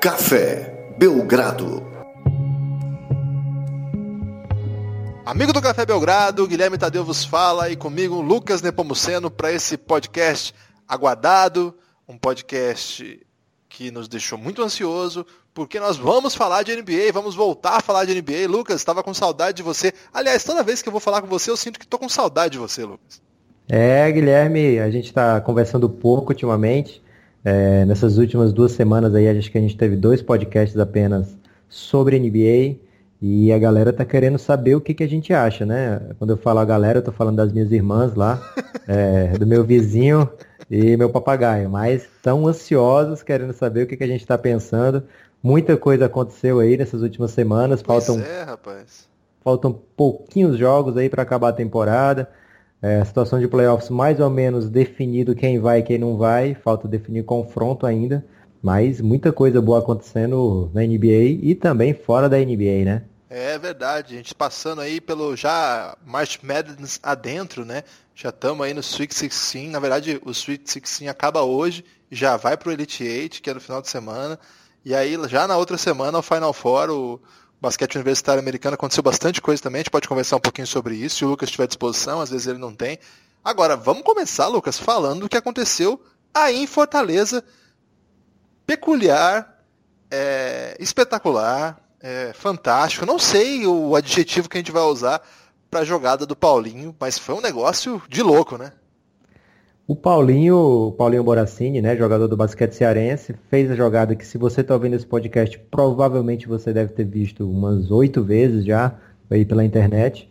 Café Belgrado. Amigo do Café Belgrado, Guilherme Tadeu vos fala e comigo Lucas Nepomuceno para esse podcast aguardado, um podcast que nos deixou muito ansioso, porque nós vamos falar de NBA, vamos voltar a falar de NBA. Lucas, estava com saudade de você. Aliás, toda vez que eu vou falar com você, eu sinto que estou com saudade de você, Lucas. É, Guilherme, a gente está conversando pouco ultimamente. É, nessas últimas duas semanas aí, acho que a gente teve dois podcasts apenas sobre NBA. E a galera tá querendo saber o que, que a gente acha, né? Quando eu falo a galera, eu tô falando das minhas irmãs lá, é, do meu vizinho e meu papagaio. Mas estão ansiosos, querendo saber o que, que a gente está pensando. Muita coisa aconteceu aí nessas últimas semanas. Pois faltam, é, rapaz. faltam pouquinhos jogos aí para acabar a temporada. É, situação de playoffs mais ou menos definido quem vai e quem não vai. Falta definir confronto ainda. Mas muita coisa boa acontecendo na NBA e também fora da NBA, né? É verdade, a gente passando aí pelo já March Madness adentro, né? Já estamos aí no Sweet 16. Na verdade, o Sweet 16 acaba hoje, já vai pro Elite Eight, que é no final de semana. E aí, já na outra semana, o Final Four, o basquete universitário americano, aconteceu bastante coisa também. A gente pode conversar um pouquinho sobre isso, se o Lucas tiver disposição, às vezes ele não tem. Agora, vamos começar, Lucas, falando do que aconteceu aí em Fortaleza peculiar, é, espetacular, é, fantástico. Não sei o adjetivo que a gente vai usar para a jogada do Paulinho, mas foi um negócio de louco, né? O Paulinho, o Paulinho Boracini, né, jogador do basquete cearense, fez a jogada que se você está ouvindo esse podcast, provavelmente você deve ter visto umas oito vezes já aí pela internet,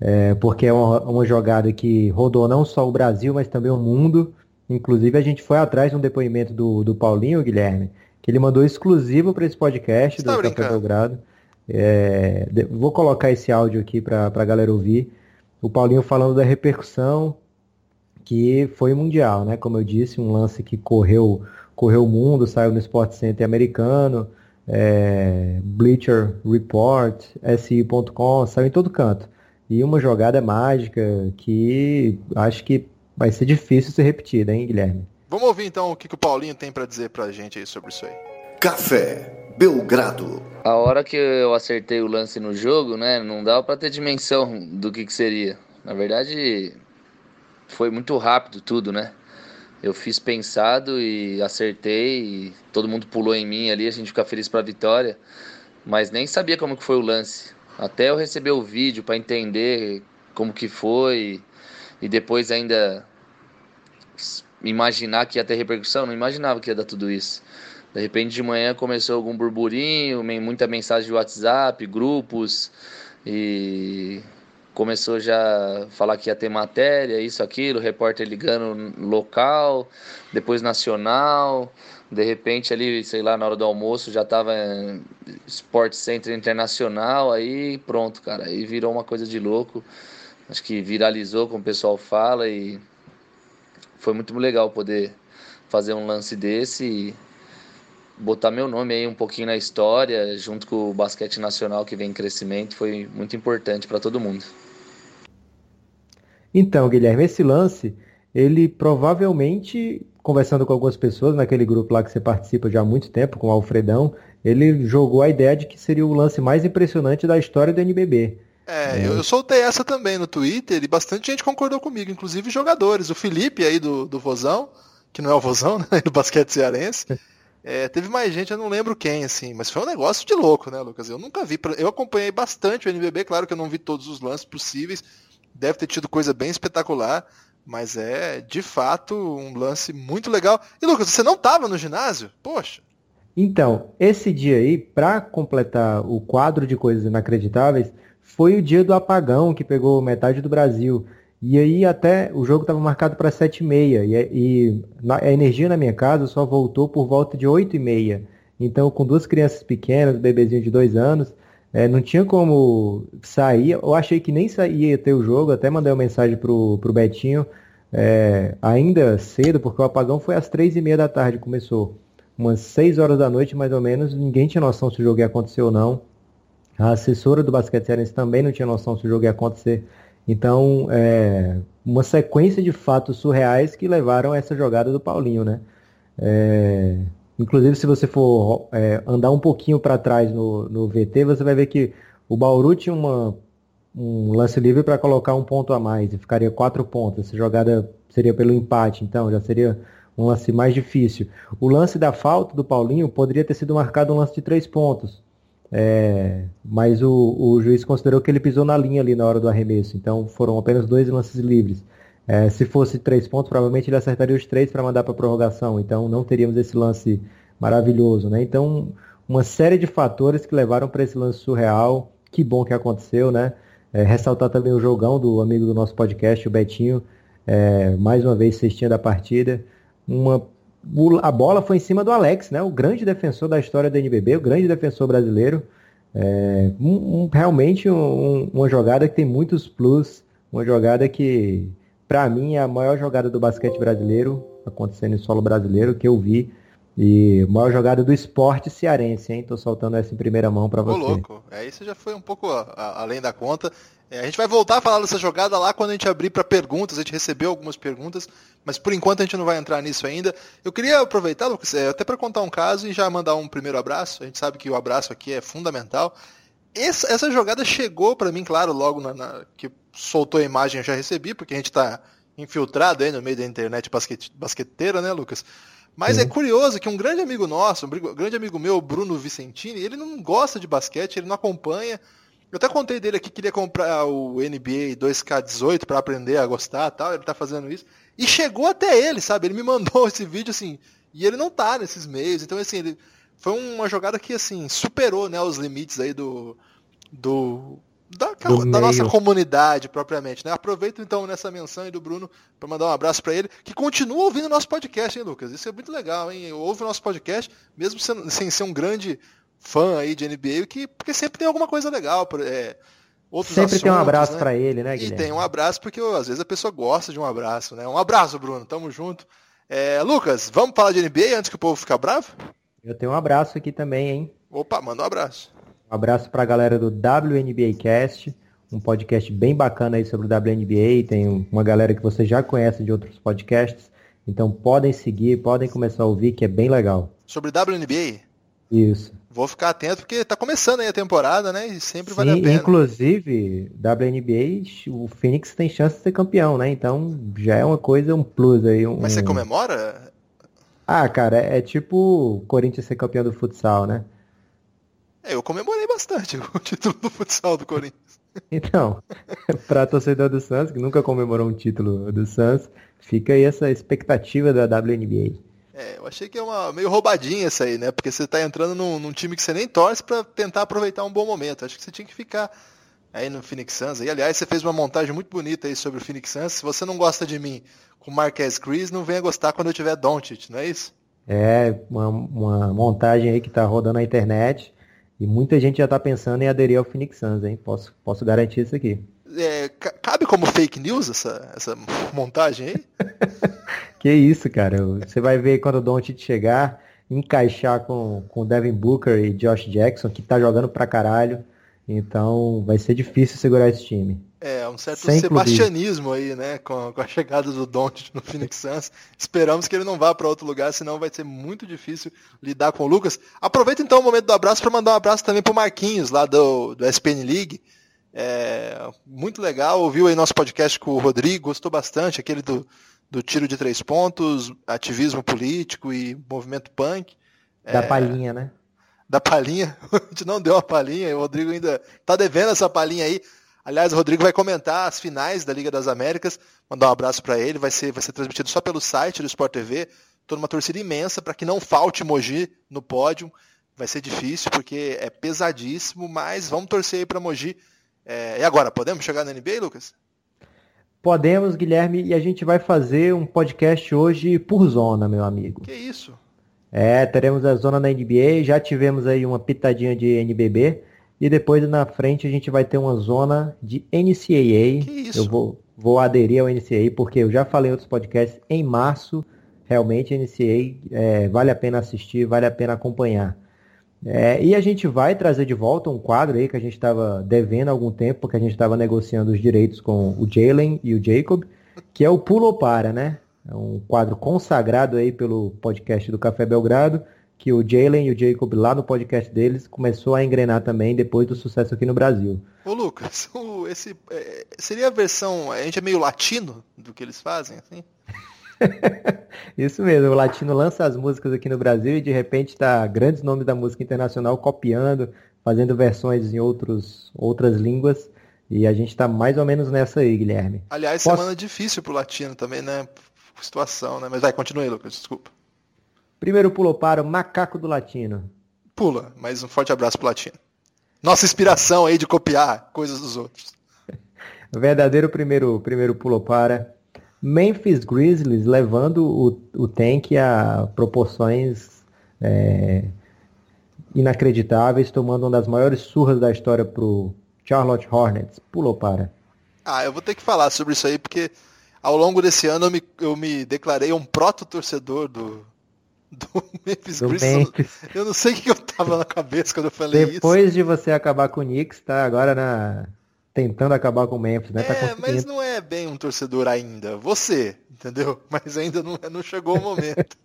é, porque é uma, uma jogada que rodou não só o Brasil, mas também o mundo. Inclusive, a gente foi atrás de um depoimento do, do Paulinho, Guilherme, que ele mandou exclusivo para esse podcast Você do tá Café? Belgrado. É, vou colocar esse áudio aqui para a galera ouvir. O Paulinho falando da repercussão que foi mundial, né? Como eu disse, um lance que correu, correu o mundo, saiu no Sport Center americano, é, Bleacher Report, SI.com, saiu em todo canto. E uma jogada mágica que acho que vai ser difícil ser repetida, hein, Guilherme? Vamos ouvir então o que, que o Paulinho tem para dizer pra gente aí sobre isso aí. Café Belgrado. A hora que eu acertei o lance no jogo, né, não dava pra ter dimensão do que, que seria. Na verdade, foi muito rápido tudo, né? Eu fiz pensado e acertei, e todo mundo pulou em mim ali, a gente fica feliz pela vitória, mas nem sabia como que foi o lance. Até eu receber o vídeo pra entender como que foi e depois ainda imaginar que ia ter repercussão, não imaginava que ia dar tudo isso. De repente de manhã começou algum burburinho, muita mensagem de WhatsApp, grupos e começou já a falar que ia ter matéria, isso, aquilo, repórter ligando local, depois nacional, de repente ali, sei lá, na hora do almoço já tava Sport Center Internacional, aí pronto, cara, aí virou uma coisa de louco. Acho que viralizou, como o pessoal fala, e foi muito legal poder fazer um lance desse e botar meu nome aí um pouquinho na história, junto com o basquete nacional que vem em crescimento, foi muito importante para todo mundo. Então, Guilherme, esse lance, ele provavelmente, conversando com algumas pessoas naquele grupo lá que você participa já há muito tempo, com o Alfredão, ele jogou a ideia de que seria o lance mais impressionante da história do NBB. É, eu, eu soltei essa também no Twitter e bastante gente concordou comigo, inclusive jogadores. O Felipe aí do, do Vozão, que não é o Vozão, né? Do basquete cearense. É, teve mais gente, eu não lembro quem, assim, mas foi um negócio de louco, né, Lucas? Eu nunca vi. Eu acompanhei bastante o NBB, claro que eu não vi todos os lances possíveis. Deve ter tido coisa bem espetacular, mas é de fato um lance muito legal. E Lucas, você não tava no ginásio? Poxa. Então, esse dia aí, para completar o quadro de coisas inacreditáveis, foi o dia do apagão que pegou metade do Brasil. E aí até o jogo estava marcado para 7h30 e, e na- a energia na minha casa só voltou por volta de 8h30. Então, com duas crianças pequenas, um bebezinho de dois anos, eh, não tinha como sair. Eu achei que nem sa- ia ter o jogo, até mandei uma mensagem pro, pro Betinho, eh, ainda cedo, porque o apagão foi às 3h30 da tarde, começou umas 6 horas da noite, mais ou menos, ninguém tinha noção se o jogo ia acontecer ou não. A assessora do basquete cearense também não tinha noção se o jogo ia acontecer. Então, é, uma sequência de fatos surreais que levaram a essa jogada do Paulinho, né? É, Inclusive, se você for é, andar um pouquinho para trás no, no VT, você vai ver que o Bauru tinha uma, um lance livre para colocar um ponto a mais e ficaria quatro pontos. Essa jogada seria pelo empate, então já seria um lance mais difícil. O lance da falta do Paulinho poderia ter sido marcado um lance de três pontos. É, mas o, o, juiz considerou que ele pisou na linha ali na hora do arremesso. Então foram apenas dois lances livres. É, se fosse três pontos, provavelmente ele acertaria os três para mandar para prorrogação. Então não teríamos esse lance maravilhoso. Né? Então, uma série de fatores que levaram para esse lance surreal. Que bom que aconteceu, né? É, ressaltar também o jogão do amigo do nosso podcast, o Betinho. É, mais uma vez, cestinha da partida. Uma, a bola foi em cima do Alex, né? O grande defensor da história do NBB, o grande defensor brasileiro. É, um, um, realmente um, uma jogada que tem muitos plus, uma jogada que, para mim, é a maior jogada do basquete brasileiro, acontecendo em solo brasileiro, que eu vi. E maior jogada do esporte cearense, hein? Tô soltando essa em primeira mão para você. Ô, louco. É, isso já foi um pouco a, a, além da conta. É, a gente vai voltar a falar dessa jogada lá quando a gente abrir para perguntas. A gente recebeu algumas perguntas, mas por enquanto a gente não vai entrar nisso ainda. Eu queria aproveitar, Lucas, é, até para contar um caso e já mandar um primeiro abraço. A gente sabe que o abraço aqui é fundamental. Essa, essa jogada chegou para mim, claro, logo na, na, que soltou a imagem eu já recebi, porque a gente está infiltrado aí no meio da internet basquete, basqueteira, né, Lucas? Mas é curioso que um grande amigo nosso, um grande amigo meu, Bruno Vicentini, ele não gosta de basquete, ele não acompanha. Eu até contei dele aqui que queria comprar o NBA 2K18 para aprender a gostar tal, ele tá fazendo isso. E chegou até ele, sabe? Ele me mandou esse vídeo assim, e ele não tá nesses meios. Então, assim, ele foi uma jogada que assim, superou, né, os limites aí do do da, da nossa comunidade propriamente, né? Aproveito então nessa menção aí do Bruno para mandar um abraço para ele, que continua ouvindo o nosso podcast, hein, Lucas? Isso é muito legal, hein? Ouve o nosso podcast, mesmo sem, sem ser um grande fã aí de NBA, que, porque sempre tem alguma coisa legal. É, outros sempre assuntos, tem um abraço né? para ele, né, Guilherme? E tem um abraço, porque às vezes a pessoa gosta de um abraço, né? Um abraço, Bruno, tamo junto. É, Lucas, vamos falar de NBA antes que o povo fique bravo? Eu tenho um abraço aqui também, hein? Opa, manda um abraço. Um abraço para a galera do WNBA Cast, um podcast bem bacana aí sobre o WNBA. Tem uma galera que você já conhece de outros podcasts. Então podem seguir, podem começar a ouvir, que é bem legal. Sobre WNBA? Isso. Vou ficar atento porque está começando aí a temporada, né? E sempre Sim, vale a pena. Inclusive, WNBA, o Phoenix tem chance de ser campeão, né? Então já é uma coisa, um plus aí. Um... Mas você comemora? Ah, cara, é, é tipo o Corinthians ser campeão do futsal, né? É, eu comemorei bastante o título do futsal do Corinthians. Então, para torcedor do Santos, que nunca comemorou um título do Santos, fica aí essa expectativa da WNBA. É, eu achei que é uma meio roubadinha essa aí, né? Porque você tá entrando num, num time que você nem torce para tentar aproveitar um bom momento. Acho que você tinha que ficar aí no Phoenix Suns. E aliás, você fez uma montagem muito bonita aí sobre o Phoenix Suns. Se você não gosta de mim com Marquez Chris, não venha gostar quando eu tiver Doncic, não é isso? É, uma, uma montagem aí que tá rodando na internet. E muita gente já está pensando em aderir ao Phoenix Suns, hein? Posso, posso garantir isso aqui. É, cabe como fake news essa, essa montagem aí? que isso, cara. Você vai ver quando o Doncic chegar, encaixar com, com Devin Booker e Josh Jackson, que tá jogando pra caralho. Então vai ser difícil segurar esse time. É, um certo Sem sebastianismo clubismo. aí, né, com, com, a chegada do Doncic no Phoenix Suns. Esperamos que ele não vá para outro lugar, senão vai ser muito difícil lidar com o Lucas. Aproveita então o momento do abraço para mandar um abraço também pro Marquinhos, lá do, do SPN League. É, muito legal, ouviu aí nosso podcast com o Rodrigo, gostou bastante, aquele do, do tiro de três pontos, ativismo político e movimento punk. Da é, palhinha, né? Da palhinha, a gente não deu a palhinha, o Rodrigo ainda tá devendo essa palhinha aí. Aliás, o Rodrigo vai comentar as finais da Liga das Américas. Mandar um abraço para ele. Vai ser, vai ser transmitido só pelo site do Sport TV. Estou numa torcida imensa para que não falte Mogi no pódio. Vai ser difícil porque é pesadíssimo, mas vamos torcer aí para Mogi. É... e agora, podemos chegar na NBA, Lucas? Podemos, Guilherme, e a gente vai fazer um podcast hoje por zona, meu amigo. Que isso? É, teremos a zona na NBA, já tivemos aí uma pitadinha de NBB. E depois na frente a gente vai ter uma zona de NCAA. Que isso? Eu vou, vou aderir ao NCAA porque eu já falei em outros podcasts. Em março, realmente, NCAA é, vale a pena assistir, vale a pena acompanhar. É, e a gente vai trazer de volta um quadro aí que a gente estava devendo há algum tempo, porque a gente estava negociando os direitos com o Jalen e o Jacob, que é o Pulo Para, né? É um quadro consagrado aí pelo podcast do Café Belgrado, que o Jalen e o Jacob lá no podcast deles começou a engrenar também depois do sucesso aqui no Brasil. Ô Lucas, o, esse é, seria a versão, a gente é meio latino do que eles fazem, assim? Isso mesmo, o latino lança as músicas aqui no Brasil e de repente tá grandes nomes da música internacional copiando, fazendo versões em outros, outras línguas. E a gente está mais ou menos nessa aí, Guilherme. Aliás, Posso... semana difícil pro latino também, né? Situação, né? Mas vai, continue, Lucas, desculpa. Primeiro pulou para o macaco do latino. Pula, mas um forte abraço pro latino. Nossa inspiração aí de copiar coisas dos outros. verdadeiro primeiro, primeiro pulou para Memphis Grizzlies levando o, o tank a proporções é, inacreditáveis, tomando uma das maiores surras da história pro Charlotte Hornets. Pulou para. Ah, eu vou ter que falar sobre isso aí, porque ao longo desse ano eu me, eu me declarei um proto-torcedor do, do Memphis do Grizzlies. Eu não sei o que eu tava na cabeça quando eu falei Depois isso. Depois de você acabar com o Knicks, tá agora na tentando acabar com o Memphis, né? Tá é, mas não é bem um torcedor ainda. Você, entendeu? Mas ainda não, não chegou o momento.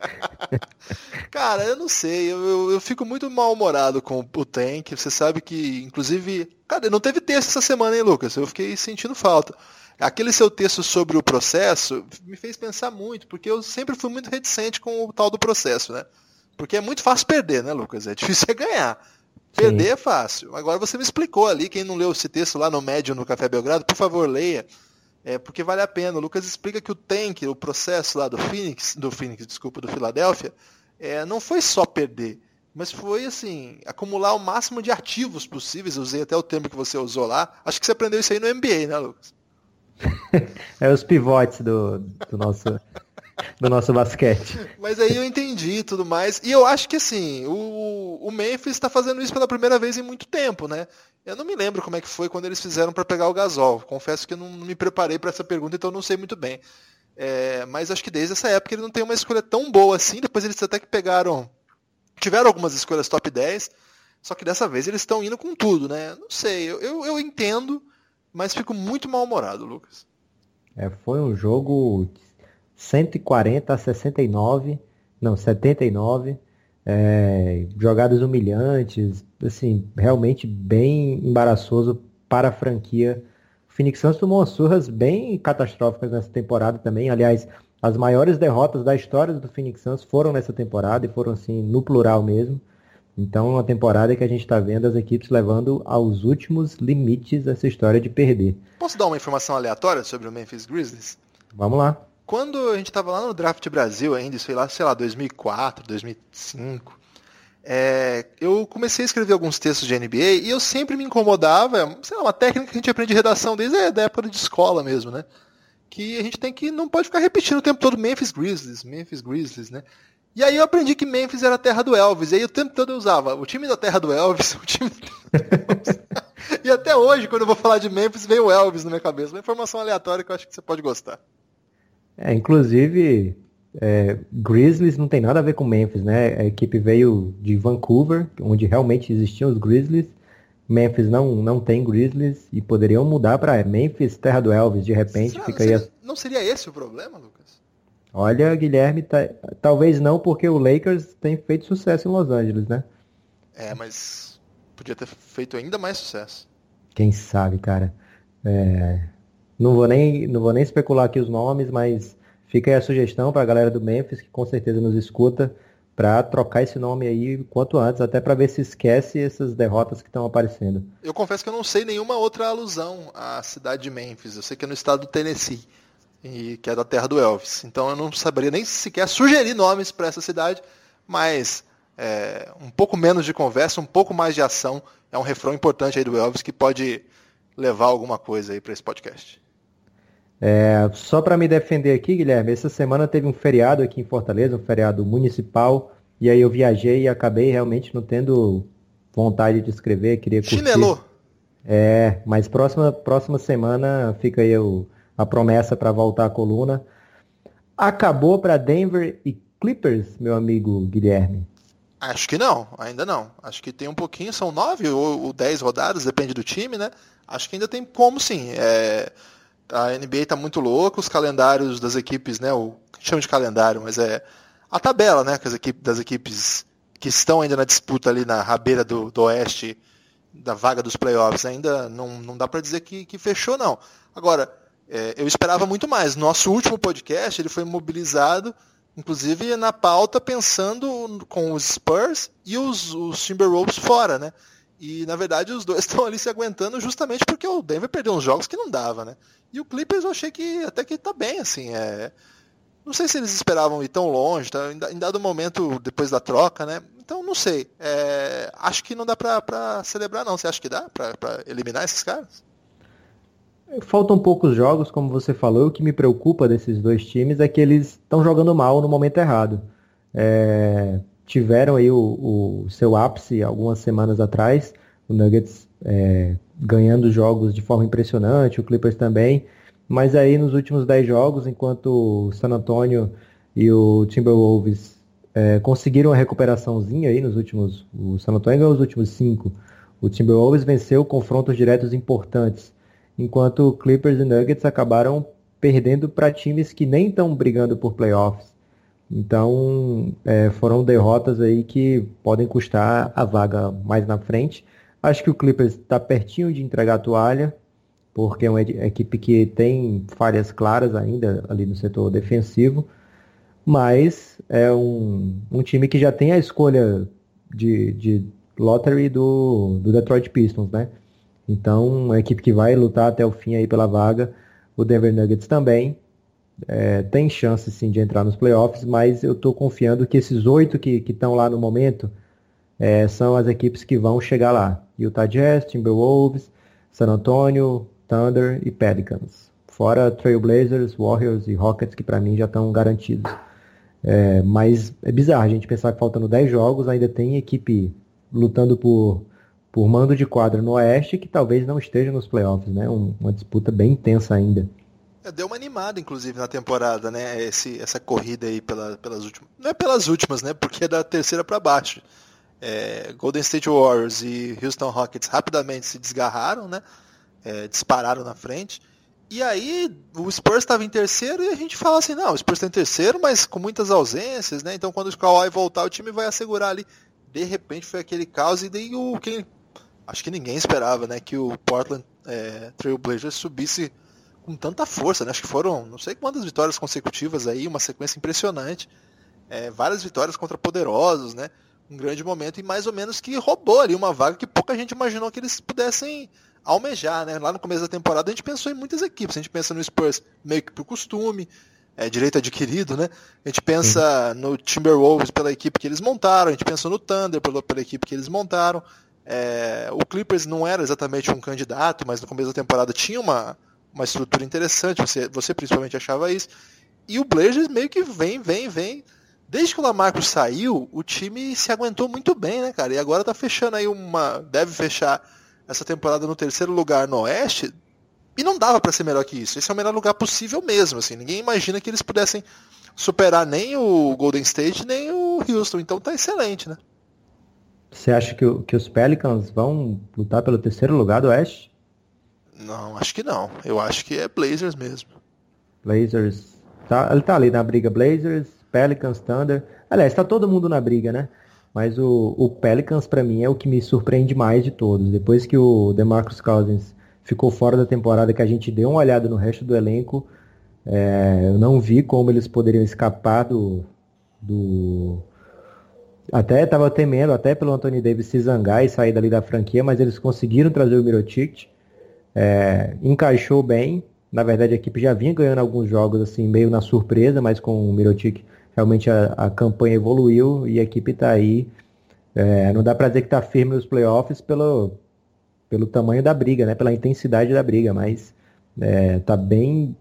Cara, eu não sei. Eu, eu, eu fico muito mal-humorado com o Tank. Você sabe que, inclusive... Cara, não teve texto essa semana, hein, Lucas? Eu fiquei sentindo falta. Aquele seu texto sobre o processo me fez pensar muito, porque eu sempre fui muito reticente com o tal do processo, né? Porque é muito fácil perder, né, Lucas? É difícil é ganhar. Perder Sim. é fácil. Agora você me explicou ali, quem não leu esse texto lá no Médio no Café Belgrado, por favor, leia. É, porque vale a pena. O Lucas explica que o tank, o processo lá do Phoenix, do Phoenix, desculpa, do Philadelphia, é, não foi só perder, mas foi assim, acumular o máximo de ativos possíveis. Eu usei até o termo que você usou lá. Acho que você aprendeu isso aí no MBA, né, Lucas? é os pivotes do, do nosso do nosso basquete. Mas aí eu entendi tudo mais. E eu acho que assim, o, o Memphis está fazendo isso pela primeira vez em muito tempo, né? Eu não me lembro como é que foi quando eles fizeram para pegar o Gasol. Confesso que eu não, me preparei para essa pergunta, então não sei muito bem. É, mas acho que desde essa época ele não tem uma escolha tão boa assim. Depois eles até que pegaram. Tiveram algumas escolhas top 10. Só que dessa vez eles estão indo com tudo, né? Não sei, eu, eu, eu entendo mas fico muito mal-humorado, Lucas. É, foi um jogo 140 a 69, não, 79, é, jogadas humilhantes, assim, realmente bem embaraçoso para a franquia. O Phoenix Suns tomou surras bem catastróficas nessa temporada também, aliás, as maiores derrotas da história do Phoenix Suns foram nessa temporada e foram assim no plural mesmo. Então, uma temporada que a gente está vendo as equipes levando aos últimos limites essa história de perder. Posso dar uma informação aleatória sobre o Memphis Grizzlies? Vamos lá. Quando a gente estava lá no Draft Brasil ainda, isso foi lá, sei lá, 2004, 2005, é, eu comecei a escrever alguns textos de NBA e eu sempre me incomodava, sei lá, uma técnica que a gente aprende de redação desde a época de escola mesmo, né? Que a gente tem que, não pode ficar repetindo o tempo todo Memphis Grizzlies, Memphis Grizzlies, né? E aí eu aprendi que Memphis era a terra do Elvis. E aí o tempo todo eu usava o time da terra do Elvis, o time da terra do Elvis. e até hoje, quando eu vou falar de Memphis, vem o Elvis na minha cabeça. Uma informação aleatória que eu acho que você pode gostar. É, inclusive, é, Grizzlies não tem nada a ver com Memphis, né? A equipe veio de Vancouver, onde realmente existiam os Grizzlies. Memphis não, não tem Grizzlies e poderiam mudar para Memphis, terra do Elvis, de repente. Será, fica não, seria, aí a... não seria esse o problema, Lucas? Olha, Guilherme, tá, talvez não, porque o Lakers tem feito sucesso em Los Angeles, né? É, mas podia ter feito ainda mais sucesso. Quem sabe, cara. É... Não, vou nem, não vou nem especular aqui os nomes, mas fica aí a sugestão para a galera do Memphis, que com certeza nos escuta, para trocar esse nome aí quanto antes, até para ver se esquece essas derrotas que estão aparecendo. Eu confesso que eu não sei nenhuma outra alusão à cidade de Memphis. Eu sei que é no estado do Tennessee e que é da terra do Elvis. Então eu não saberia nem sequer sugerir nomes para essa cidade, mas é, um pouco menos de conversa, um pouco mais de ação é um refrão importante aí do Elvis que pode levar alguma coisa aí para esse podcast. É, só para me defender aqui, Guilherme, essa semana teve um feriado aqui em Fortaleza, um feriado municipal, e aí eu viajei e acabei realmente não tendo vontade de escrever, queria curtir. Chinelou! É, mas próxima, próxima semana fica aí o a promessa para voltar à coluna. Acabou para Denver e Clippers, meu amigo Guilherme? Acho que não, ainda não. Acho que tem um pouquinho, são nove ou, ou dez rodadas, depende do time, né? Acho que ainda tem como sim. É, a NBA está muito louca, os calendários das equipes, né? O chama de calendário, mas é a tabela, né? Das equipes, das equipes que estão ainda na disputa ali na rabeira do, do oeste, da vaga dos playoffs, ainda não, não dá para dizer que, que fechou, não. Agora, é, eu esperava muito mais. Nosso último podcast ele foi mobilizado, inclusive na pauta, pensando com os Spurs e os, os Timberwolves fora, né? E na verdade os dois estão ali se aguentando justamente porque o Denver perdeu uns jogos que não dava, né? E o Clippers eu achei que até que tá bem, assim. É... Não sei se eles esperavam ir tão longe, tá? em dado momento depois da troca, né? Então não sei. É... Acho que não dá pra, pra celebrar, não. Você acha que dá pra, pra eliminar esses caras? Faltam poucos jogos, como você falou. O que me preocupa desses dois times é que eles estão jogando mal no momento errado. É tiveram aí o, o seu ápice algumas semanas atrás, o Nuggets é, ganhando jogos de forma impressionante, o Clippers também, mas aí nos últimos 10 jogos, enquanto o San Antonio e o Timberwolves é, conseguiram uma recuperaçãozinha aí nos últimos, o San Antonio ganhou os últimos 5, o Timberwolves venceu confrontos diretos importantes, enquanto o Clippers e Nuggets acabaram perdendo para times que nem estão brigando por playoffs. Então, é, foram derrotas aí que podem custar a vaga mais na frente. Acho que o Clippers está pertinho de entregar a toalha, porque é uma equipe que tem falhas claras ainda ali no setor defensivo, mas é um, um time que já tem a escolha de, de lottery do, do Detroit Pistons, né? Então, uma equipe que vai lutar até o fim aí pela vaga. O Denver Nuggets também é, tem chance sim de entrar nos playoffs, mas eu estou confiando que esses oito que estão lá no momento é, são as equipes que vão chegar lá. Utah Jazz, Timberwolves, San Antonio, Thunder e Pelicans. Fora Trailblazers, Warriors e Rockets, que para mim já estão garantidos. É, mas é bizarro a gente pensar que faltando 10 jogos ainda tem equipe lutando por, por mando de quadra no Oeste que talvez não esteja nos playoffs, né? Um, uma disputa bem intensa ainda. É, deu uma animada, inclusive, na temporada, né? Esse, essa corrida aí pela, pelas últimas. Não é pelas últimas, né? Porque é da terceira para baixo. É, Golden State Warriors e Houston Rockets rapidamente se desgarraram, né? É, dispararam na frente. E aí o Spurs estava em terceiro e a gente fala assim, não, o Spurs está em terceiro, mas com muitas ausências, né? Então quando o Kawhi voltar, o time vai assegurar ali. De repente foi aquele caos e daí o quem acho que ninguém esperava, né, que o Portland é, Trail Blazers subisse com tanta força, né? Acho que foram não sei quantas vitórias consecutivas aí, uma sequência impressionante. É, várias vitórias contra poderosos, né? Um grande momento e mais ou menos que roubou ali uma vaga que pouca gente imaginou que eles pudessem almejar, né? Lá no começo da temporada a gente pensou em muitas equipes. A gente pensa no Spurs meio que por costume, é, direito adquirido, né? A gente pensa no Timberwolves pela equipe que eles montaram, a gente pensa no Thunder pela, pela equipe que eles montaram. É, o Clippers não era exatamente um candidato, mas no começo da temporada tinha uma, uma estrutura interessante, você, você principalmente achava isso. E o Blazers meio que vem, vem, vem. Desde que o Lamarcus saiu, o time se aguentou muito bem, né, cara? E agora tá fechando aí uma. Deve fechar essa temporada no terceiro lugar no Oeste. E não dava para ser melhor que isso. Esse é o melhor lugar possível mesmo, assim. Ninguém imagina que eles pudessem superar nem o Golden State, nem o Houston. Então tá excelente, né? Você acha que, que os Pelicans vão lutar pelo terceiro lugar do Oeste? Não, acho que não. Eu acho que é Blazers mesmo. Blazers. Tá, ele tá ali na briga Blazers, Pelicans, Thunder. Aliás, tá todo mundo na briga, né? Mas o, o Pelicans, para mim, é o que me surpreende mais de todos. Depois que o DeMarcus Cousins ficou fora da temporada, que a gente deu uma olhada no resto do elenco, é, eu não vi como eles poderiam escapar do. do... Até estava temendo, até pelo Anthony Davis se zangar e sair dali da franquia, mas eles conseguiram trazer o Mirotic é, encaixou bem. Na verdade, a equipe já vinha ganhando alguns jogos assim meio na surpresa, mas com o Mirotic realmente a, a campanha evoluiu e a equipe está aí. É, não dá para dizer que está firme nos playoffs pelo, pelo tamanho da briga, né? pela intensidade da briga, mas está é, bem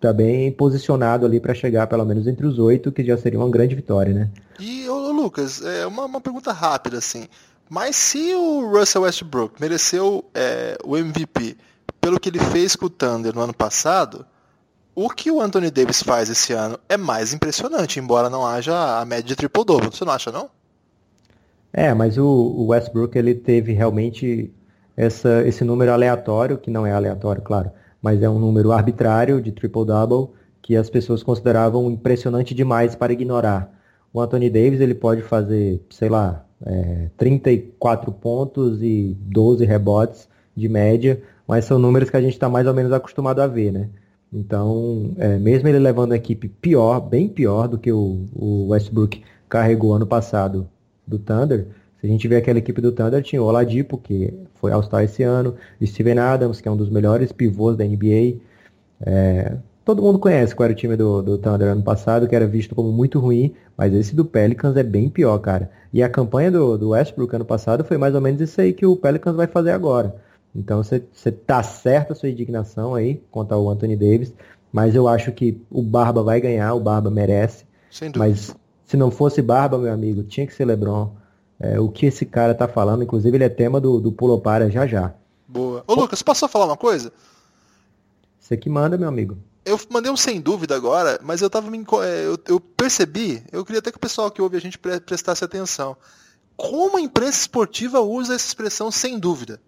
tá bem posicionado ali para chegar pelo menos entre os oito, que já seria uma grande vitória, né? E, ô, Lucas, é uma, uma pergunta rápida, assim. Mas se o Russell Westbrook mereceu é, o MVP pelo que ele fez com o Thunder no ano passado, o que o Anthony Davis faz esse ano é mais impressionante, embora não haja a média de triple-double. Você não acha, não? É, mas o, o Westbrook ele teve realmente essa, esse número aleatório, que não é aleatório, claro, mas é um número arbitrário de triple-double que as pessoas consideravam impressionante demais para ignorar. o Anthony Davis ele pode fazer, sei lá, é, 34 pontos e 12 rebotes de média, mas são números que a gente está mais ou menos acostumado a ver, né? Então, é, mesmo ele levando a equipe pior, bem pior do que o, o Westbrook carregou ano passado do Thunder, se a gente vê aquela equipe do Thunder, tinha o Oladipo, que foi All-Star esse ano, Steven Adams, que é um dos melhores pivôs da NBA. É, todo mundo conhece qual era o time do, do Thunder ano passado, que era visto como muito ruim, mas esse do Pelicans é bem pior, cara. E a campanha do, do Westbrook ano passado foi mais ou menos isso aí que o Pelicans vai fazer agora. Então você tá certa a sua indignação aí contra o Anthony Davis, mas eu acho que o Barba vai ganhar, o Barba merece. Sem dúvida. Mas se não fosse Barba, meu amigo, tinha que ser LeBron. É, o que esse cara tá falando, inclusive ele é tema do, do Pulo Para já já. Boa. Ô Lucas, posso só falar uma coisa? Você que manda, meu amigo. Eu mandei um sem dúvida agora, mas eu tava me, é, eu, eu percebi, eu queria até que o pessoal que ouve a gente prestasse atenção. Como a imprensa esportiva usa essa expressão sem dúvida?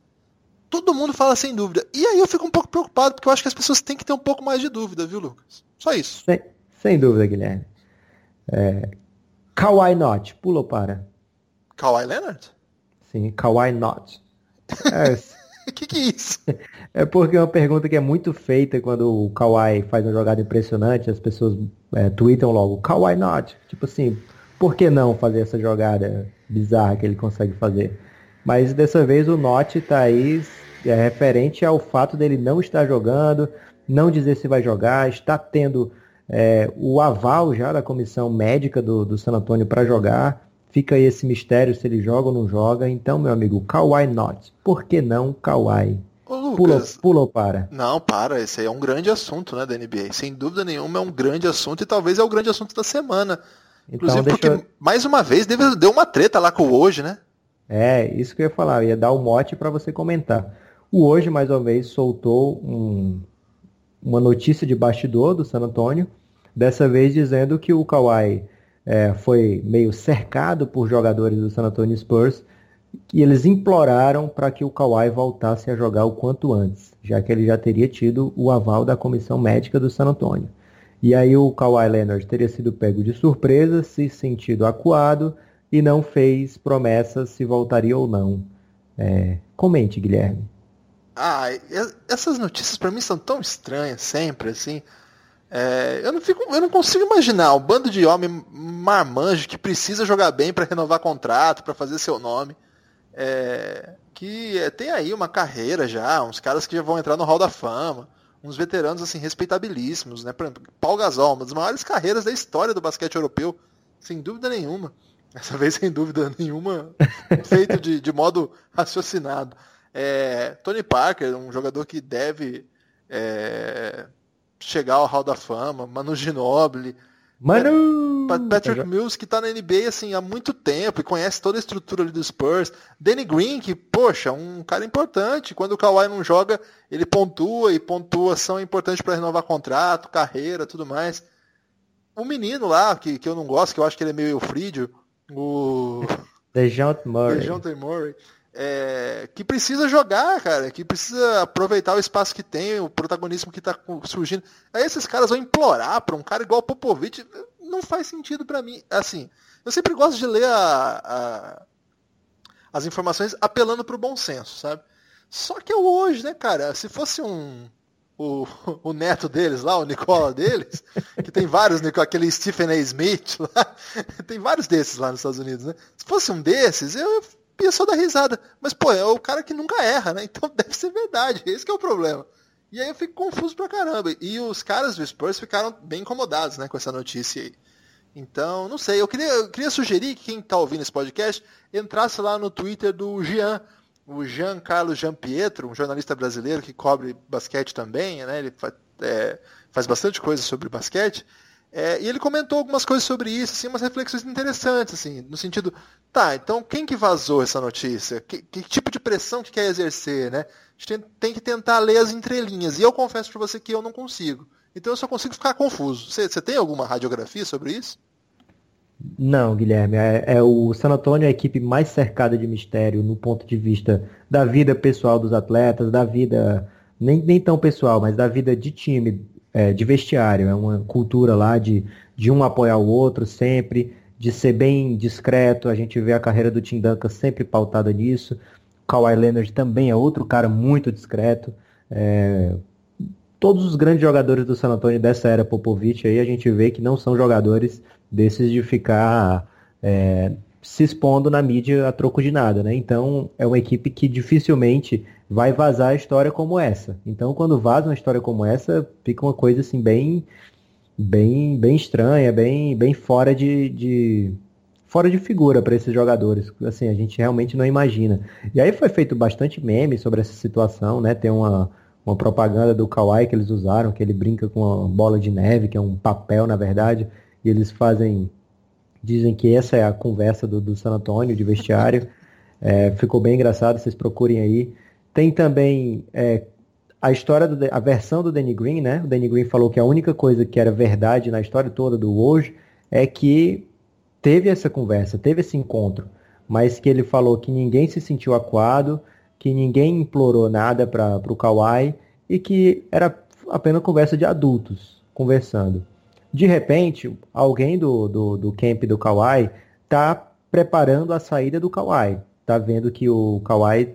todo mundo fala sem dúvida. E aí eu fico um pouco preocupado, porque eu acho que as pessoas têm que ter um pouco mais de dúvida, viu, Lucas? Só isso. Sem, sem dúvida, Guilherme. É, Kawhi Not, pulou para. Kawhi Leonard? Sim, Kawhi Not. É, que que é isso? É porque é uma pergunta que é muito feita quando o Kawhi faz uma jogada impressionante, as pessoas é, tweetam logo, Kawhi Not. Tipo assim, por que não fazer essa jogada bizarra que ele consegue fazer? Mas dessa vez o Not tá aí é referente ao fato dele não estar jogando, não dizer se vai jogar, está tendo é, o aval já da comissão médica do, do San Antonio para jogar. Fica aí esse mistério se ele joga ou não joga. Então, meu amigo, Kawhi not. Por que não Kawhi? Ô, pula, ou para? Não, para. Esse aí é um grande assunto né, da NBA. Sem dúvida nenhuma é um grande assunto e talvez é o grande assunto da semana. Então, Inclusive porque, eu... mais uma vez, deu uma treta lá com o hoje, né? É, isso que eu ia falar. Eu ia dar o um mote para você comentar. O Hoje, mais uma vez, soltou um, uma notícia de bastidor do San Antonio, dessa vez dizendo que o Kawhi é, foi meio cercado por jogadores do San Antonio Spurs e eles imploraram para que o Kawhi voltasse a jogar o quanto antes, já que ele já teria tido o aval da comissão médica do San Antonio. E aí o Kawhi Leonard teria sido pego de surpresa, se sentido acuado e não fez promessas se voltaria ou não. É, comente, Guilherme. Ah, essas notícias para mim são tão estranhas sempre, assim. É, eu, não fico, eu não consigo imaginar um bando de homem marmanjo que precisa jogar bem para renovar contrato, para fazer seu nome. É, que é, tem aí uma carreira já, uns caras que já vão entrar no Hall da Fama, uns veteranos assim respeitabilíssimos, né? Por exemplo, Paul Gasol, uma das maiores carreiras da história do basquete europeu, sem dúvida nenhuma. Essa vez sem dúvida nenhuma, feito de, de modo raciocinado. É, Tony Parker, um jogador que deve é, chegar ao Hall da Fama, Manu Ginobili, Manu! Patrick Mills, que está na NBA assim, há muito tempo e conhece toda a estrutura ali do Spurs. Danny Green, que, poxa, um cara importante. Quando o Kawhi não joga, ele pontua e pontuação é importante para renovar contrato, carreira, tudo mais. O menino lá, que, que eu não gosto, que eu acho que ele é meio Eufrídio, o... DeJounte Murray. DeJounte Murray é, que precisa jogar, cara, que precisa aproveitar o espaço que tem, o protagonismo que está surgindo. Aí esses caras vão implorar para um cara igual o Popovich, não faz sentido para mim. Assim, eu sempre gosto de ler a, a, as informações apelando para o bom senso, sabe? Só que eu hoje, né, cara, se fosse um o, o neto deles lá, o Nicola deles, que tem vários, aquele Stephen A. Smith lá, tem vários desses lá nos Estados Unidos, né? Se fosse um desses, eu ia só dar risada. Mas, pô, é o cara que nunca erra, né? Então deve ser verdade. Esse é o problema. E aí eu fico confuso pra caramba. E os caras do Spurs ficaram bem incomodados, né, com essa notícia aí. Então, não sei. Eu queria, eu queria sugerir que quem tá ouvindo esse podcast entrasse lá no Twitter do Jean. O Jean Carlos Jean Pietro, um jornalista brasileiro que cobre basquete também, né? Ele faz, é, faz bastante coisa sobre basquete. É, e ele comentou algumas coisas sobre isso, assim, umas reflexões interessantes, assim, no sentido, tá, então quem que vazou essa notícia? Que, que tipo de pressão que quer exercer, né? A gente tem, tem que tentar ler as entrelinhas. E eu confesso para você que eu não consigo. Então eu só consigo ficar confuso. Você, tem alguma radiografia sobre isso? Não, Guilherme. É, é, o San Antonio é a equipe mais cercada de mistério no ponto de vista da vida pessoal dos atletas, da vida nem, nem tão pessoal, mas da vida de time, é, de vestiário, é uma cultura lá de, de um apoiar o outro sempre. de ser bem discreto. A gente vê a carreira do Tim Duncan sempre pautada nisso. Kawhi Leonard também é outro cara muito discreto. É... Todos os grandes jogadores do San Antonio dessa era Popovich aí, a gente vê que não são jogadores desses de ficar é, se expondo na mídia a troco de nada, né? Então é uma equipe que dificilmente vai vazar a história como essa. Então quando vaza uma história como essa, fica uma coisa assim bem bem bem estranha, bem bem fora de, de fora de figura para esses jogadores. Assim, a gente realmente não imagina. E aí foi feito bastante meme sobre essa situação, né? Tem uma uma propaganda do Kawhi que eles usaram, que ele brinca com uma bola de neve, que é um papel, na verdade, e eles fazem Dizem que essa é a conversa do, do San Antônio de vestiário. É, ficou bem engraçado, vocês procurem aí. Tem também é, a história, do, a versão do Danny Green, né? O Danny Green falou que a única coisa que era verdade na história toda do hoje é que teve essa conversa, teve esse encontro, mas que ele falou que ninguém se sentiu aquado, que ninguém implorou nada para o Kawhi e que era apenas conversa de adultos conversando de repente, alguém do, do, do camp do Kawhi está preparando a saída do Kawhi. Está vendo que o Kawhi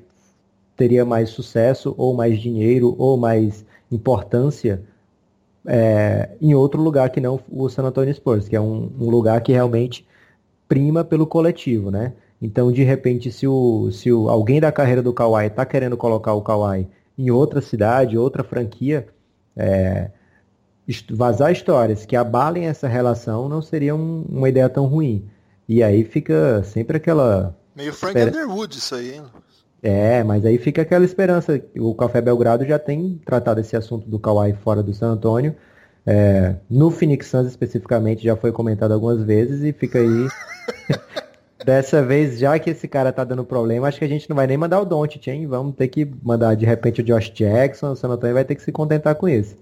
teria mais sucesso, ou mais dinheiro, ou mais importância é, em outro lugar que não o San Antonio Spurs, que é um, um, lugar que realmente prima pelo coletivo, né? Então, de repente, se, o, se o, alguém da carreira do Kawhi está querendo colocar o Kawhi em outra cidade, outra franquia, é, vazar histórias que abalem essa relação não seria um, uma ideia tão ruim. E aí fica sempre aquela. Meio Frank esper... Underwood isso aí, hein? É, mas aí fica aquela esperança. O Café Belgrado já tem tratado esse assunto do Kawhi fora do San Antônio. É, no Phoenix Suns especificamente já foi comentado algumas vezes e fica aí. Dessa vez, já que esse cara tá dando problema, acho que a gente não vai nem mandar o Doncic, hein? Vamos ter que mandar de repente o Josh Jackson, o San Antonio vai ter que se contentar com isso.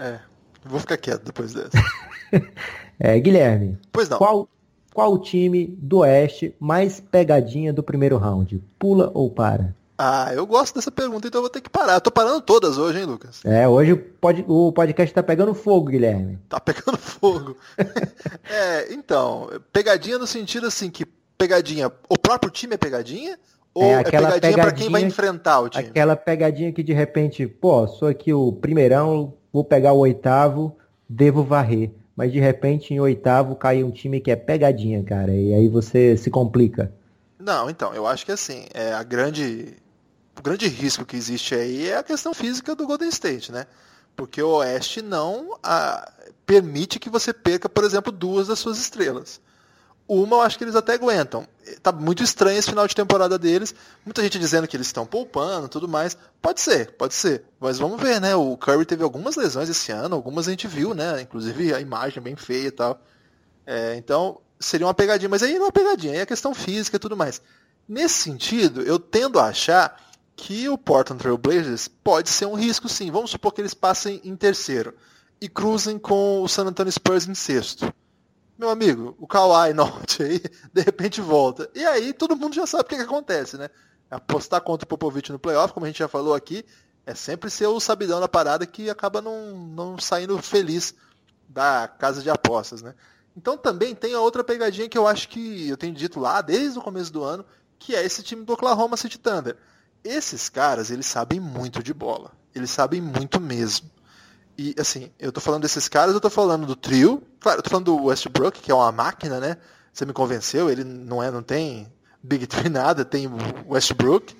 É, vou ficar quieto depois dessa. é, Guilherme. Pois não. Qual, qual o time do Oeste mais pegadinha do primeiro round? Pula ou para? Ah, eu gosto dessa pergunta, então eu vou ter que parar. Eu tô parando todas hoje, hein, Lucas? É, hoje pod, o podcast tá pegando fogo, Guilherme. Tá pegando fogo. é, então, pegadinha no sentido assim que pegadinha, o próprio time é pegadinha? Ou é, é aquela é pegadinha, pegadinha para quem vai enfrentar o time? Aquela pegadinha que de repente, pô, sou aqui o primeirão, vou pegar o oitavo, devo varrer. Mas de repente em oitavo cai um time que é pegadinha, cara. E aí você se complica. Não, então, eu acho que assim, é a grande. O grande risco que existe aí é a questão física do Golden State, né? Porque o Oeste não a, permite que você perca, por exemplo, duas das suas estrelas. Uma eu acho que eles até aguentam. Tá muito estranho esse final de temporada deles. Muita gente dizendo que eles estão poupando tudo mais. Pode ser, pode ser. Mas vamos ver, né? O Curry teve algumas lesões esse ano, algumas a gente viu, né? Inclusive a imagem bem feia e tal. É, então, seria uma pegadinha. Mas aí não é uma pegadinha, aí é questão física e tudo mais. Nesse sentido, eu tendo a achar que o Portland Trail Blazers pode ser um risco sim. Vamos supor que eles passem em terceiro e cruzem com o San Antonio Spurs em sexto meu amigo, o Kawhi Norte aí, de repente volta. E aí todo mundo já sabe o que, que acontece, né? Apostar contra o Popovich no playoff, como a gente já falou aqui, é sempre ser o sabidão da parada que acaba não, não saindo feliz da casa de apostas, né? Então também tem a outra pegadinha que eu acho que eu tenho dito lá desde o começo do ano, que é esse time do Oklahoma City Thunder. Esses caras, eles sabem muito de bola. Eles sabem muito mesmo. E assim, eu tô falando desses caras, eu tô falando do trio. Claro, eu tô falando do Westbrook, que é uma máquina, né? Você me convenceu, ele não é, não tem Big Three nada, tem Westbrook.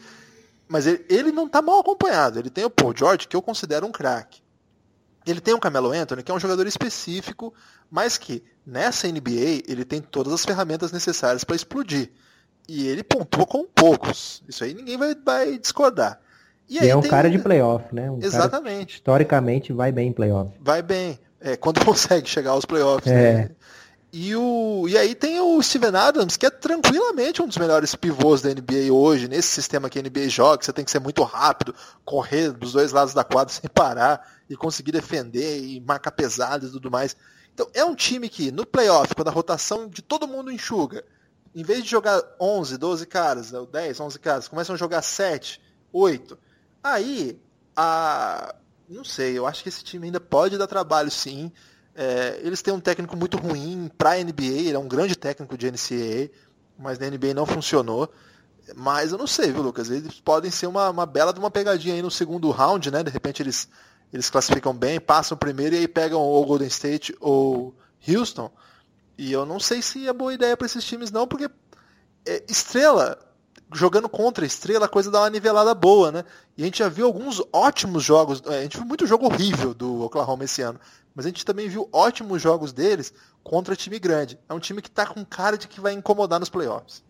Mas ele, ele não tá mal acompanhado. Ele tem o Paul George, que eu considero um craque. Ele tem o Camelo Anthony, que é um jogador específico, mas que nessa NBA ele tem todas as ferramentas necessárias para explodir. E ele pontua com poucos. Isso aí ninguém vai, vai discordar. E, e é um cara de playoff, né? Um Exatamente. historicamente vai bem em playoff. Vai bem. É, quando consegue chegar aos playoffs. É. Né? E, o, e aí tem o Steven Adams, que é tranquilamente um dos melhores pivôs da NBA hoje, nesse sistema que a NBA joga, que você tem que ser muito rápido, correr dos dois lados da quadra sem parar, e conseguir defender, e marcar pesado e tudo mais. Então é um time que, no playoff, quando a rotação de todo mundo enxuga, em vez de jogar 11, 12 caras, 10, né, 11 caras, começam a jogar 7, 8, Aí, a... não sei, eu acho que esse time ainda pode dar trabalho sim. É, eles têm um técnico muito ruim para NBA, ele é um grande técnico de NCAA, mas na NBA não funcionou. Mas eu não sei, viu, Lucas? Eles podem ser uma, uma bela de uma pegadinha aí no segundo round, né? De repente eles, eles classificam bem, passam primeiro e aí pegam ou Golden State ou Houston. E eu não sei se é boa ideia para esses times, não, porque é, estrela, jogando contra estrela, a coisa dá uma nivelada boa, né? E a gente já viu alguns ótimos jogos, é, a gente viu muito jogo horrível do Oklahoma esse ano, mas a gente também viu ótimos jogos deles contra time grande. É um time que está com cara de que vai incomodar nos playoffs.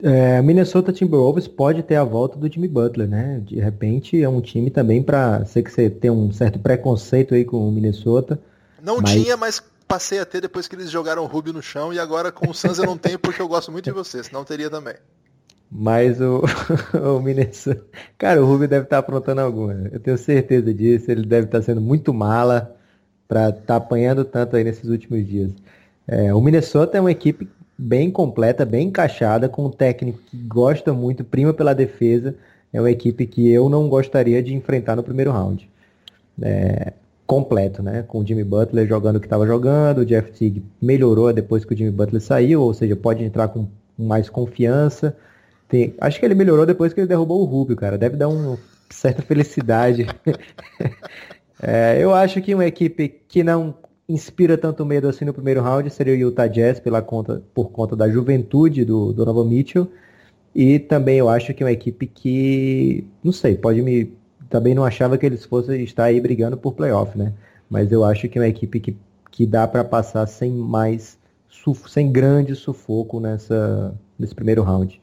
É, Minnesota Timberwolves pode ter a volta do Jimmy Butler, né? De repente é um time também para sei que você tem um certo preconceito aí com o Minnesota. Não mas... tinha, mas passei a ter depois que eles jogaram o Rubio no chão e agora com o Suns eu não tenho porque eu gosto muito de você, senão teria também. Mas o, o Minnesota. Cara, o Rubio deve estar aprontando alguma. Eu tenho certeza disso. Ele deve estar sendo muito mala para estar tá apanhando tanto aí nesses últimos dias. É, o Minnesota é uma equipe bem completa, bem encaixada, com um técnico que gosta muito, prima pela defesa. É uma equipe que eu não gostaria de enfrentar no primeiro round. É, completo, né? Com o Jimmy Butler jogando o que estava jogando, o Jeff Teague melhorou depois que o Jimmy Butler saiu, ou seja, pode entrar com mais confiança. Tem, acho que ele melhorou depois que ele derrubou o Rubio, cara. Deve dar uma certa felicidade. é, eu acho que uma equipe que não inspira tanto medo assim no primeiro round seria o Utah Jazz pela conta, por conta da juventude do Donovan Mitchell. E também eu acho que uma equipe que, não sei, pode me. Também não achava que eles fossem estar aí brigando por playoff, né? Mas eu acho que uma equipe que, que dá para passar sem mais, sem grande sufoco nessa, nesse primeiro round.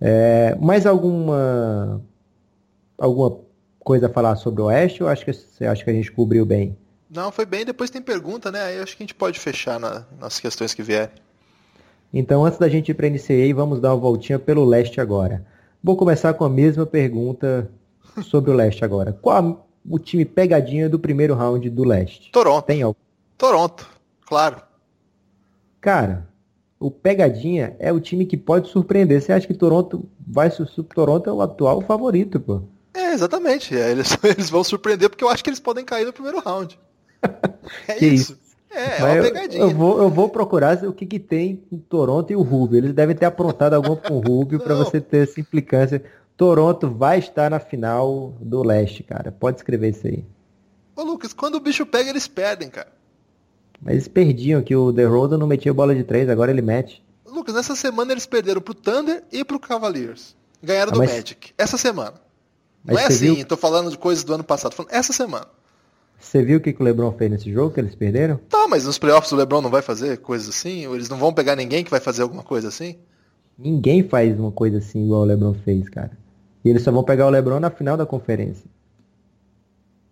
É, mais alguma alguma coisa a falar sobre o Oeste ou acho que você acha que a gente cobriu bem? Não, foi bem. Depois tem pergunta, né? Aí acho que a gente pode fechar na, nas questões que vierem. Então, antes da gente ir para a NCAA, vamos dar uma voltinha pelo leste agora. Vou começar com a mesma pergunta sobre o leste agora. Qual o time pegadinha do primeiro round do leste? Toronto. Tem algum? Toronto, claro. Cara, o pegadinha é o time que pode surpreender. Você acha que Toronto vai Toronto é o atual favorito, pô? É, exatamente. É, eles, eles vão surpreender porque eu acho que eles podem cair no primeiro round. É isso. isso. É, é uma pegadinha. Eu, eu, vou, eu vou procurar o que, que tem em Toronto e o Rubio. Eles devem ter aprontado alguma com o Rubio para você ter essa implicância. Toronto vai estar na final do leste, cara. Pode escrever isso aí. Ô Lucas, quando o bicho pega, eles perdem, cara. Mas eles perdiam, que o The Rosa não metia bola de três, agora ele mete. Lucas, nessa semana eles perderam pro Thunder e pro Cavaliers. Ganharam ah, do mas... Magic. Essa semana. Mas não é assim, viu... tô falando de coisas do ano passado, falando essa semana. Você viu o que, que o Lebron fez nesse jogo que eles perderam? Tá, mas nos playoffs o Lebron não vai fazer coisas assim? Ou eles não vão pegar ninguém que vai fazer alguma coisa assim? Ninguém faz uma coisa assim igual o Lebron fez, cara. E eles só vão pegar o Lebron na final da conferência.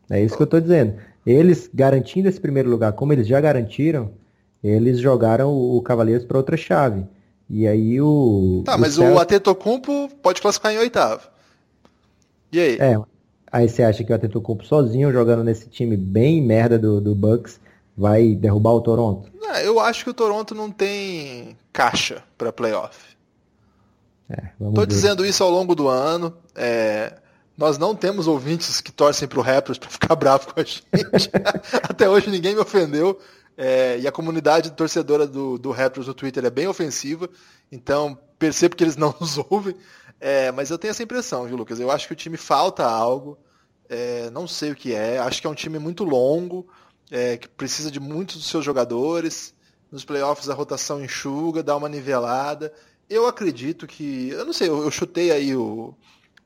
É isso que eu tô dizendo. Eles garantindo esse primeiro lugar, como eles já garantiram, eles jogaram o Cavaleiros para outra chave. E aí o. Tá, o mas Celtic... o Atentocumpo pode classificar em oitavo. E aí? É. Aí você acha que o Atentocumpo sozinho, jogando nesse time bem merda do, do Bucks, vai derrubar o Toronto? Não, eu acho que o Toronto não tem caixa para playoff. É, Tô ver. dizendo isso ao longo do ano. É, nós não temos ouvintes que torcem pro Raptors para ficar bravo com a gente. Até hoje ninguém me ofendeu. É, e a comunidade torcedora do, do Raptors no Twitter é bem ofensiva. Então percebo que eles não nos ouvem. É, mas eu tenho essa impressão, viu, Lucas? Eu acho que o time falta algo. É, não sei o que é. Acho que é um time muito longo, é, que precisa de muitos dos seus jogadores. Nos playoffs a rotação enxuga, dá uma nivelada. Eu acredito que. Eu não sei, eu, eu chutei aí o,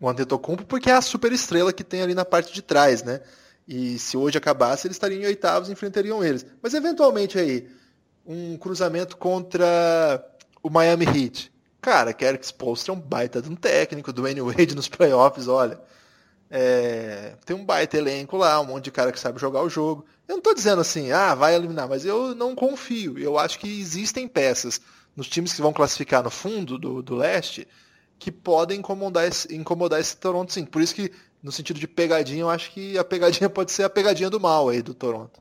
o Antetokounmpo porque é a super estrela que tem ali na parte de trás, né? E se hoje acabasse, eles estariam em oitavos e enfrentariam eles. Mas eventualmente aí, um cruzamento contra o Miami Heat. Cara, Eric Spoelstra é um baita de um técnico, do Wayne Wade nos playoffs, olha. É, tem um baita elenco lá, um monte de cara que sabe jogar o jogo. Eu não estou dizendo assim, ah, vai eliminar, mas eu não confio. Eu acho que existem peças nos times que vão classificar no fundo do, do leste que podem incomodar esse, incomodar esse Toronto sim. Por isso que, no sentido de pegadinha, eu acho que a pegadinha pode ser a pegadinha do mal aí do Toronto.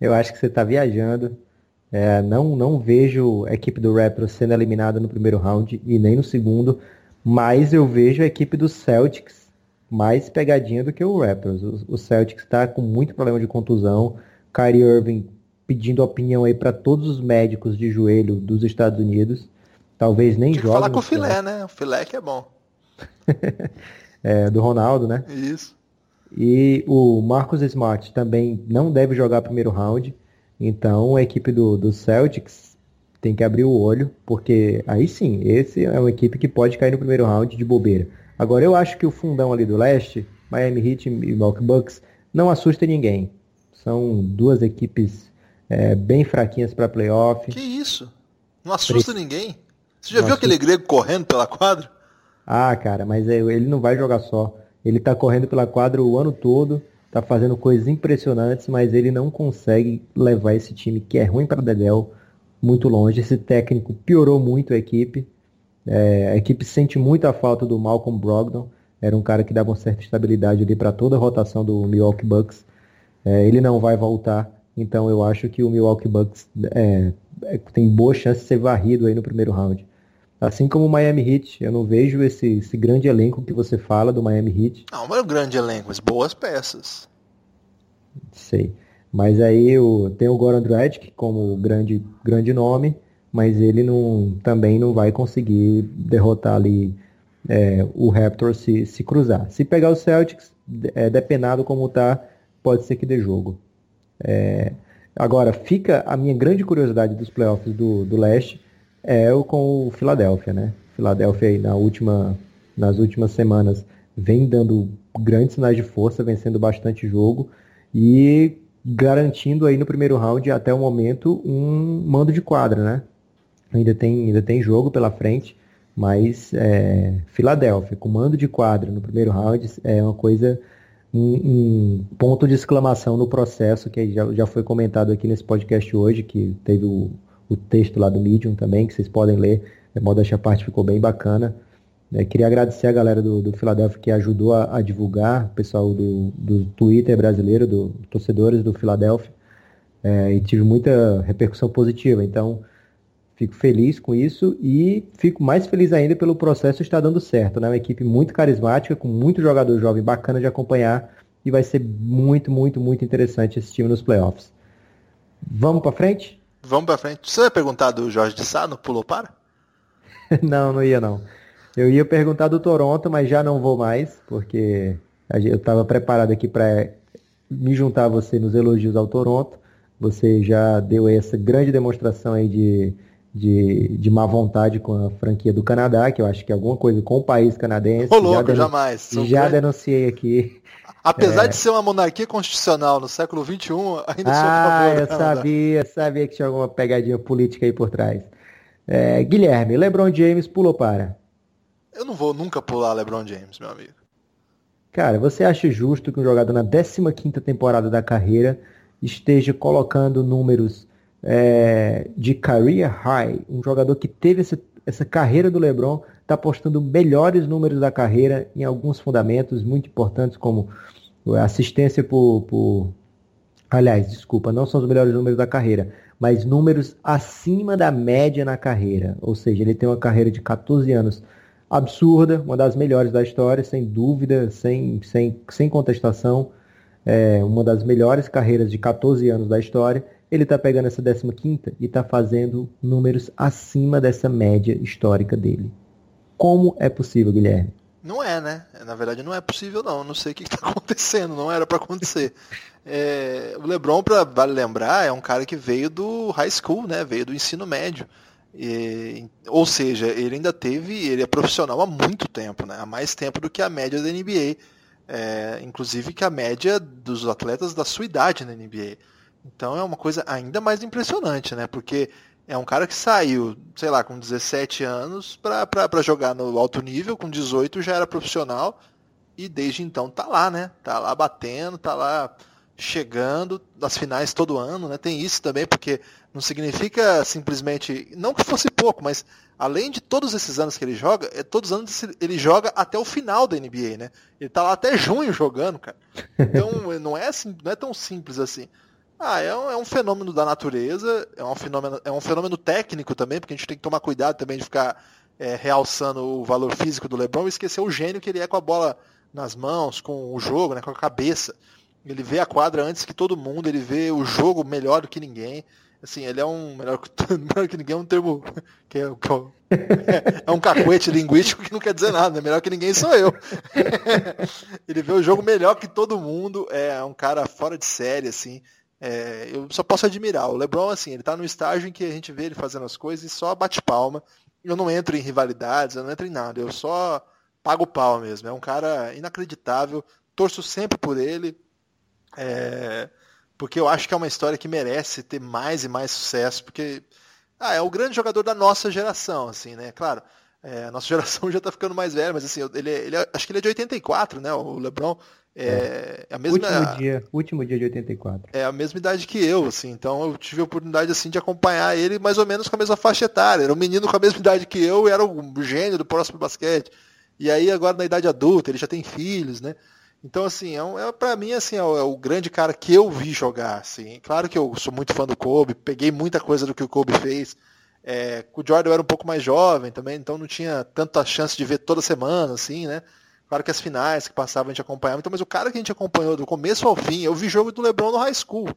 Eu acho que você está viajando. É, não, não vejo a equipe do Raptors sendo eliminada no primeiro round e nem no segundo, mas eu vejo a equipe do Celtics mais pegadinha do que o Raptors. O, o Celtics está com muito problema de contusão, Kyrie Irving pedindo opinião aí para todos os médicos de joelho dos Estados Unidos. Talvez nem jogue. falar com o filé, né? O filé que é bom. é, do Ronaldo, né? Isso. E o Marcus Smart também não deve jogar primeiro round. Então a equipe do, do Celtics tem que abrir o olho, porque aí sim, esse é uma equipe que pode cair no primeiro round de bobeira. Agora eu acho que o fundão ali do leste, Miami Heat e Milwaukee Bucks, não assusta ninguém. São duas equipes é, bem fraquinhas para playoff. Que isso? Não assusta ninguém? Você já não viu aquele grego correndo pela quadra? Ah, cara, mas é, ele não vai jogar só. Ele tá correndo pela quadra o ano todo, tá fazendo coisas impressionantes, mas ele não consegue levar esse time que é ruim para Dedel muito longe. Esse técnico piorou muito a equipe. É, a equipe sente muito a falta do Malcolm Brogdon. Era um cara que dava uma certa estabilidade ali para toda a rotação do Milwaukee Bucks. É, ele não vai voltar, então eu acho que o Milwaukee Bucks é, é, tem boa chance de ser varrido aí no primeiro round. Assim como o Miami Heat, eu não vejo esse, esse grande elenco que você fala do Miami Heat. Não, não é um grande elenco, mas boas peças. Sei. Mas aí o, tem o Goran Dragic como grande, grande nome, mas ele não, também não vai conseguir derrotar ali é, o Raptors se, se cruzar. Se pegar o Celtics, é, depenado como tá, pode ser que dê jogo. É, agora, fica a minha grande curiosidade dos playoffs do, do leste é o com o Philadelphia, né? Philadelphia aí na última, nas últimas semanas vem dando grandes sinais de força, vencendo bastante jogo e garantindo aí no primeiro round até o momento um mando de quadra, né? Ainda tem, ainda tem jogo pela frente, mas é, Filadélfia, com mando de quadra no primeiro round, é uma coisa, um, um, ponto de exclamação no processo, que já, já foi comentado aqui nesse podcast hoje, que teve o, o texto lá do Medium também, que vocês podem ler. A modéstia parte ficou bem bacana. É, queria agradecer a galera do, do Philadelphia que ajudou a, a divulgar, o pessoal do, do Twitter brasileiro, do torcedores do Philadelphia, é, e tive muita repercussão positiva. Então, Fico feliz com isso e fico mais feliz ainda pelo processo estar dando certo. Né? Uma equipe muito carismática, com muito jogador jovem bacana de acompanhar e vai ser muito, muito, muito interessante esse time nos playoffs. Vamos para frente? Vamos para frente. Você ia perguntar do Jorge de Sá no Pulou Para? não, não ia não. Eu ia perguntar do Toronto, mas já não vou mais, porque eu estava preparado aqui para me juntar a você nos elogios ao Toronto. Você já deu essa grande demonstração aí de de, de má vontade com a franquia do Canadá, que eu acho que é alguma coisa com o país canadense. Ô, louco, já jamais. Sou já grande... denunciei aqui. Apesar é... de ser uma monarquia constitucional no século XXI, ainda ah, sou a favor. eu sabia, sabia que tinha alguma pegadinha política aí por trás. É, Guilherme, LeBron James pulou para. Eu não vou nunca pular LeBron James, meu amigo. Cara, você acha justo que um jogador na 15ª temporada da carreira esteja colocando números é, de career high, um jogador que teve essa, essa carreira do LeBron, está postando melhores números da carreira em alguns fundamentos muito importantes, como assistência por, por. Aliás, desculpa, não são os melhores números da carreira, mas números acima da média na carreira. Ou seja, ele tem uma carreira de 14 anos absurda, uma das melhores da história, sem dúvida, sem, sem, sem contestação. É uma das melhores carreiras de 14 anos da história ele está pegando essa 15 e está fazendo números acima dessa média histórica dele. Como é possível, Guilherme? Não é, né? Na verdade não é possível não. Não sei o que está acontecendo. Não era para acontecer. É, o LeBron, para vale lembrar, é um cara que veio do high school, né? Veio do ensino médio. E, ou seja, ele ainda teve, ele é profissional há muito tempo, né? Há mais tempo do que a média da NBA. É, inclusive que a média dos atletas da sua idade na NBA. Então é uma coisa ainda mais impressionante, né? Porque é um cara que saiu, sei lá, com 17 anos para jogar no alto nível, com 18 já era profissional e desde então tá lá, né? Tá lá batendo, tá lá chegando nas finais todo ano, né? Tem isso também, porque não significa simplesmente, não que fosse pouco, mas além de todos esses anos que ele joga, é todos os anos ele joga até o final da NBA, né? Ele tá lá até junho jogando, cara. Então não é assim, não é tão simples assim. Ah, é um, é um, fenômeno da natureza, é um fenômeno, é um fenômeno técnico também, porque a gente tem que tomar cuidado também de ficar é, realçando o valor físico do LeBron e esquecer o gênio que ele é com a bola nas mãos, com o jogo, né, com a cabeça. Ele vê a quadra antes que todo mundo, ele vê o jogo melhor do que ninguém. Assim, ele é um melhor melhor que ninguém é um termo que é, é, é, um cacuete linguístico que não quer dizer nada, né? melhor que ninguém sou eu. ele vê o jogo melhor que todo mundo, é um cara fora de série, assim. É, eu só posso admirar. O LeBron, assim, ele tá no estágio em que a gente vê ele fazendo as coisas e só bate palma. Eu não entro em rivalidades, eu não entro em nada, eu só pago pau mesmo. É um cara inacreditável, torço sempre por ele. É, porque eu acho que é uma história que merece ter mais e mais sucesso, porque ah, é o grande jogador da nossa geração, assim, né? Claro, é, a nossa geração já tá ficando mais velha, mas assim, ele, ele acho que ele é de 84, né? O LeBron é, é. é a mesma último dia, último dia de 84. É a mesma idade que eu, assim, então eu tive a oportunidade assim de acompanhar ele mais ou menos com a mesma faixa etária. Era um menino com a mesma idade que eu, e era um gênio do próximo basquete. E aí agora na idade adulta, ele já tem filhos, né? Então, assim, é, um, é para mim, assim, é o, é o, grande cara que eu vi jogar, assim. Claro que eu sou muito fã do Kobe, peguei muita coisa do que o Kobe fez. É, o Jordan era um pouco mais jovem também, então não tinha tanta chance de ver toda semana, assim, né? Claro que as finais que passavam a gente acompanhava, então, mas o cara que a gente acompanhou do começo ao fim, eu vi jogo do LeBron no high school.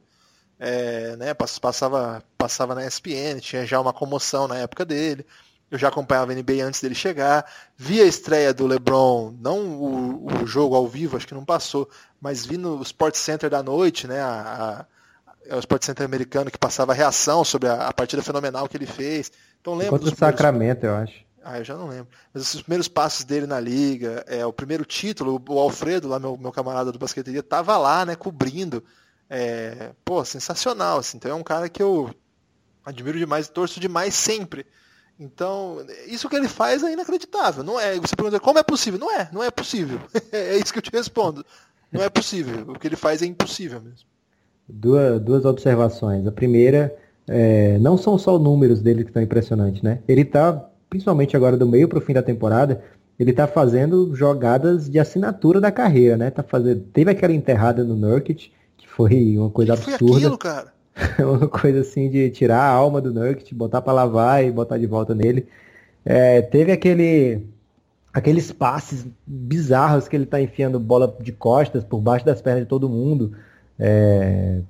É, né, passava, passava na ESPN, tinha já uma comoção na época dele. Eu já acompanhava a NBA antes dele chegar. Vi a estreia do LeBron, não o, o jogo ao vivo, acho que não passou, mas vi no Sport Center da noite, né? A, o Sport Center americano que passava a reação sobre a, a partida fenomenal que ele fez. Então lembro Contra o Sacramento, eu acho. Ah, eu já não lembro. Mas os primeiros passos dele na liga, é, o primeiro título, o Alfredo, lá meu, meu camarada do basqueteria, tava lá, né, cobrindo. É, pô, sensacional, assim. Então é um cara que eu admiro demais e torço demais sempre. Então, isso que ele faz é inacreditável. Não é. Você pergunta como é possível? Não é, não é possível. é isso que eu te respondo. Não é possível. O que ele faz é impossível mesmo. Duas, duas observações. A primeira, é, não são só os números dele que estão impressionantes, né? Ele está, principalmente agora do meio para o fim da temporada, ele está fazendo jogadas de assinatura da carreira, né? Tá fazendo, teve aquela enterrada no Nurkic, que foi uma coisa que absurda. Foi aquilo, cara? uma coisa assim de tirar a alma do Nurkic, botar para lavar e botar de volta nele. É, teve aquele aqueles passes bizarros que ele tá enfiando bola de costas por baixo das pernas de todo mundo. É,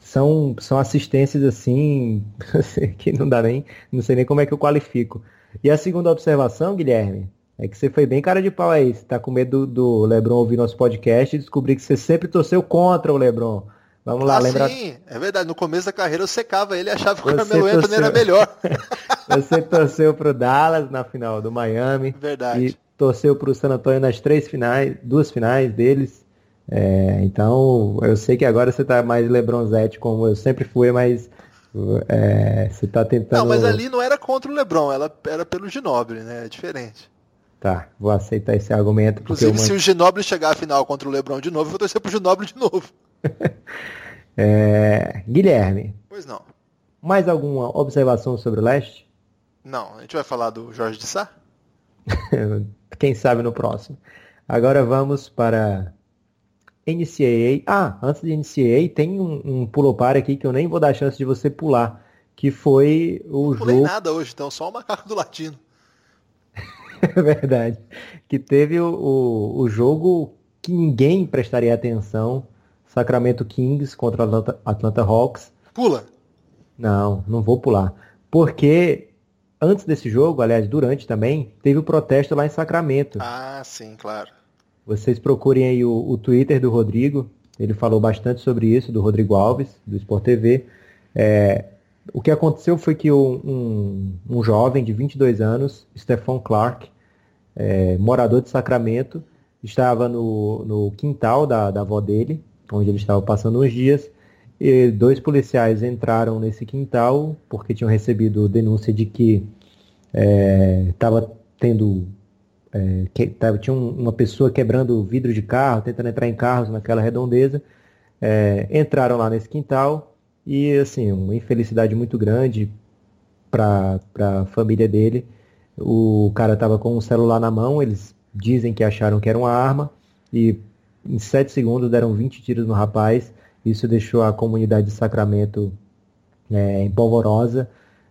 são, são assistências assim que não dá nem, não sei nem como é que eu qualifico. E a segunda observação, Guilherme, é que você foi bem cara de pau aí. Você tá com medo do, do Lebron ouvir nosso podcast e descobrir que você sempre torceu contra o Lebron. Vamos lá, ah, lembra? Sim, é verdade. No começo da carreira eu secava ele e achava que o Carmelo torceu... Anthony era melhor. Você torceu pro Dallas na final do Miami. Verdade. E torceu pro San Antonio nas três finais, duas finais deles. É, então, eu sei que agora você tá mais Lebronzete, como eu sempre fui, mas é, você tá tentando. Não, mas ali não era contra o Lebron, ela era pelo Ginobre, né? É diferente. Tá, vou aceitar esse argumento. Inclusive, se o Ginobre chegar à final contra o Lebron de novo, eu vou torcer pro Ginobre de novo. é... Guilherme. Pois não. Mais alguma observação sobre o leste? Não, a gente vai falar do Jorge de Sá? Quem sabe no próximo. Agora vamos para NCAA. Ah, antes de NCAA, tem um, um pulo-par aqui que eu nem vou dar chance de você pular. Que foi o não jogo. Não nada hoje, então, só o macaco do latino. é verdade. Que teve o, o, o jogo que ninguém prestaria atenção Sacramento Kings contra Atlanta, Atlanta Hawks. Pula. Não, não vou pular. Porque antes desse jogo, aliás, durante também, teve o protesto lá em Sacramento. Ah, sim, claro. Vocês procurem aí o, o Twitter do Rodrigo. Ele falou bastante sobre isso, do Rodrigo Alves, do Sport TV. É, o que aconteceu foi que um, um, jovem de 22 anos, Stephon Clark, é, morador de Sacramento, estava no, no quintal da, da avó dele, onde ele estava passando uns dias. E dois policiais entraram nesse quintal porque tinham recebido denúncia de que estava é, tendo é, que, tava, tinha um, uma pessoa quebrando vidro de carro, tentando entrar em carros naquela redondeza. É, entraram lá nesse quintal e assim uma infelicidade muito grande para a família dele. O cara estava com um celular na mão, eles dizem que acharam que era uma arma e em 7 segundos deram 20 tiros no rapaz. Isso deixou a comunidade de Sacramento é, em polvorosa.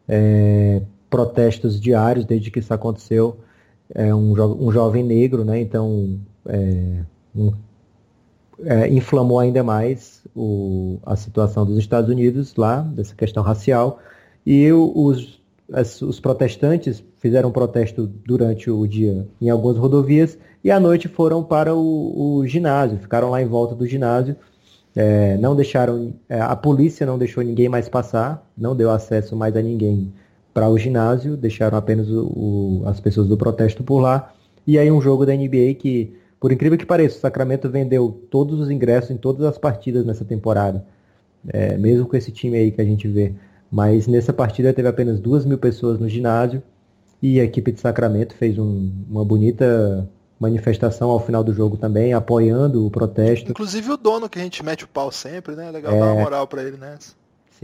É, protestos diários desde que isso aconteceu. É um, jo um jovem negro, né? Então, é, um, é, inflamou ainda mais o, a situação dos Estados Unidos lá, dessa questão racial, e os, as, os protestantes fizeram um protesto durante o dia em algumas rodovias e à noite foram para o, o ginásio, ficaram lá em volta do ginásio, é, não deixaram, é, a polícia não deixou ninguém mais passar, não deu acesso mais a ninguém para o ginásio, deixaram apenas o, o, as pessoas do protesto por lá, e aí um jogo da NBA que por incrível que pareça, o Sacramento vendeu todos os ingressos em todas as partidas nessa temporada. É, mesmo com esse time aí que a gente vê. Mas nessa partida teve apenas duas mil pessoas no ginásio e a equipe de Sacramento fez um, uma bonita manifestação ao final do jogo também, apoiando o protesto. Inclusive o dono que a gente mete o pau sempre, né? Legal é... dar uma moral para ele nessa.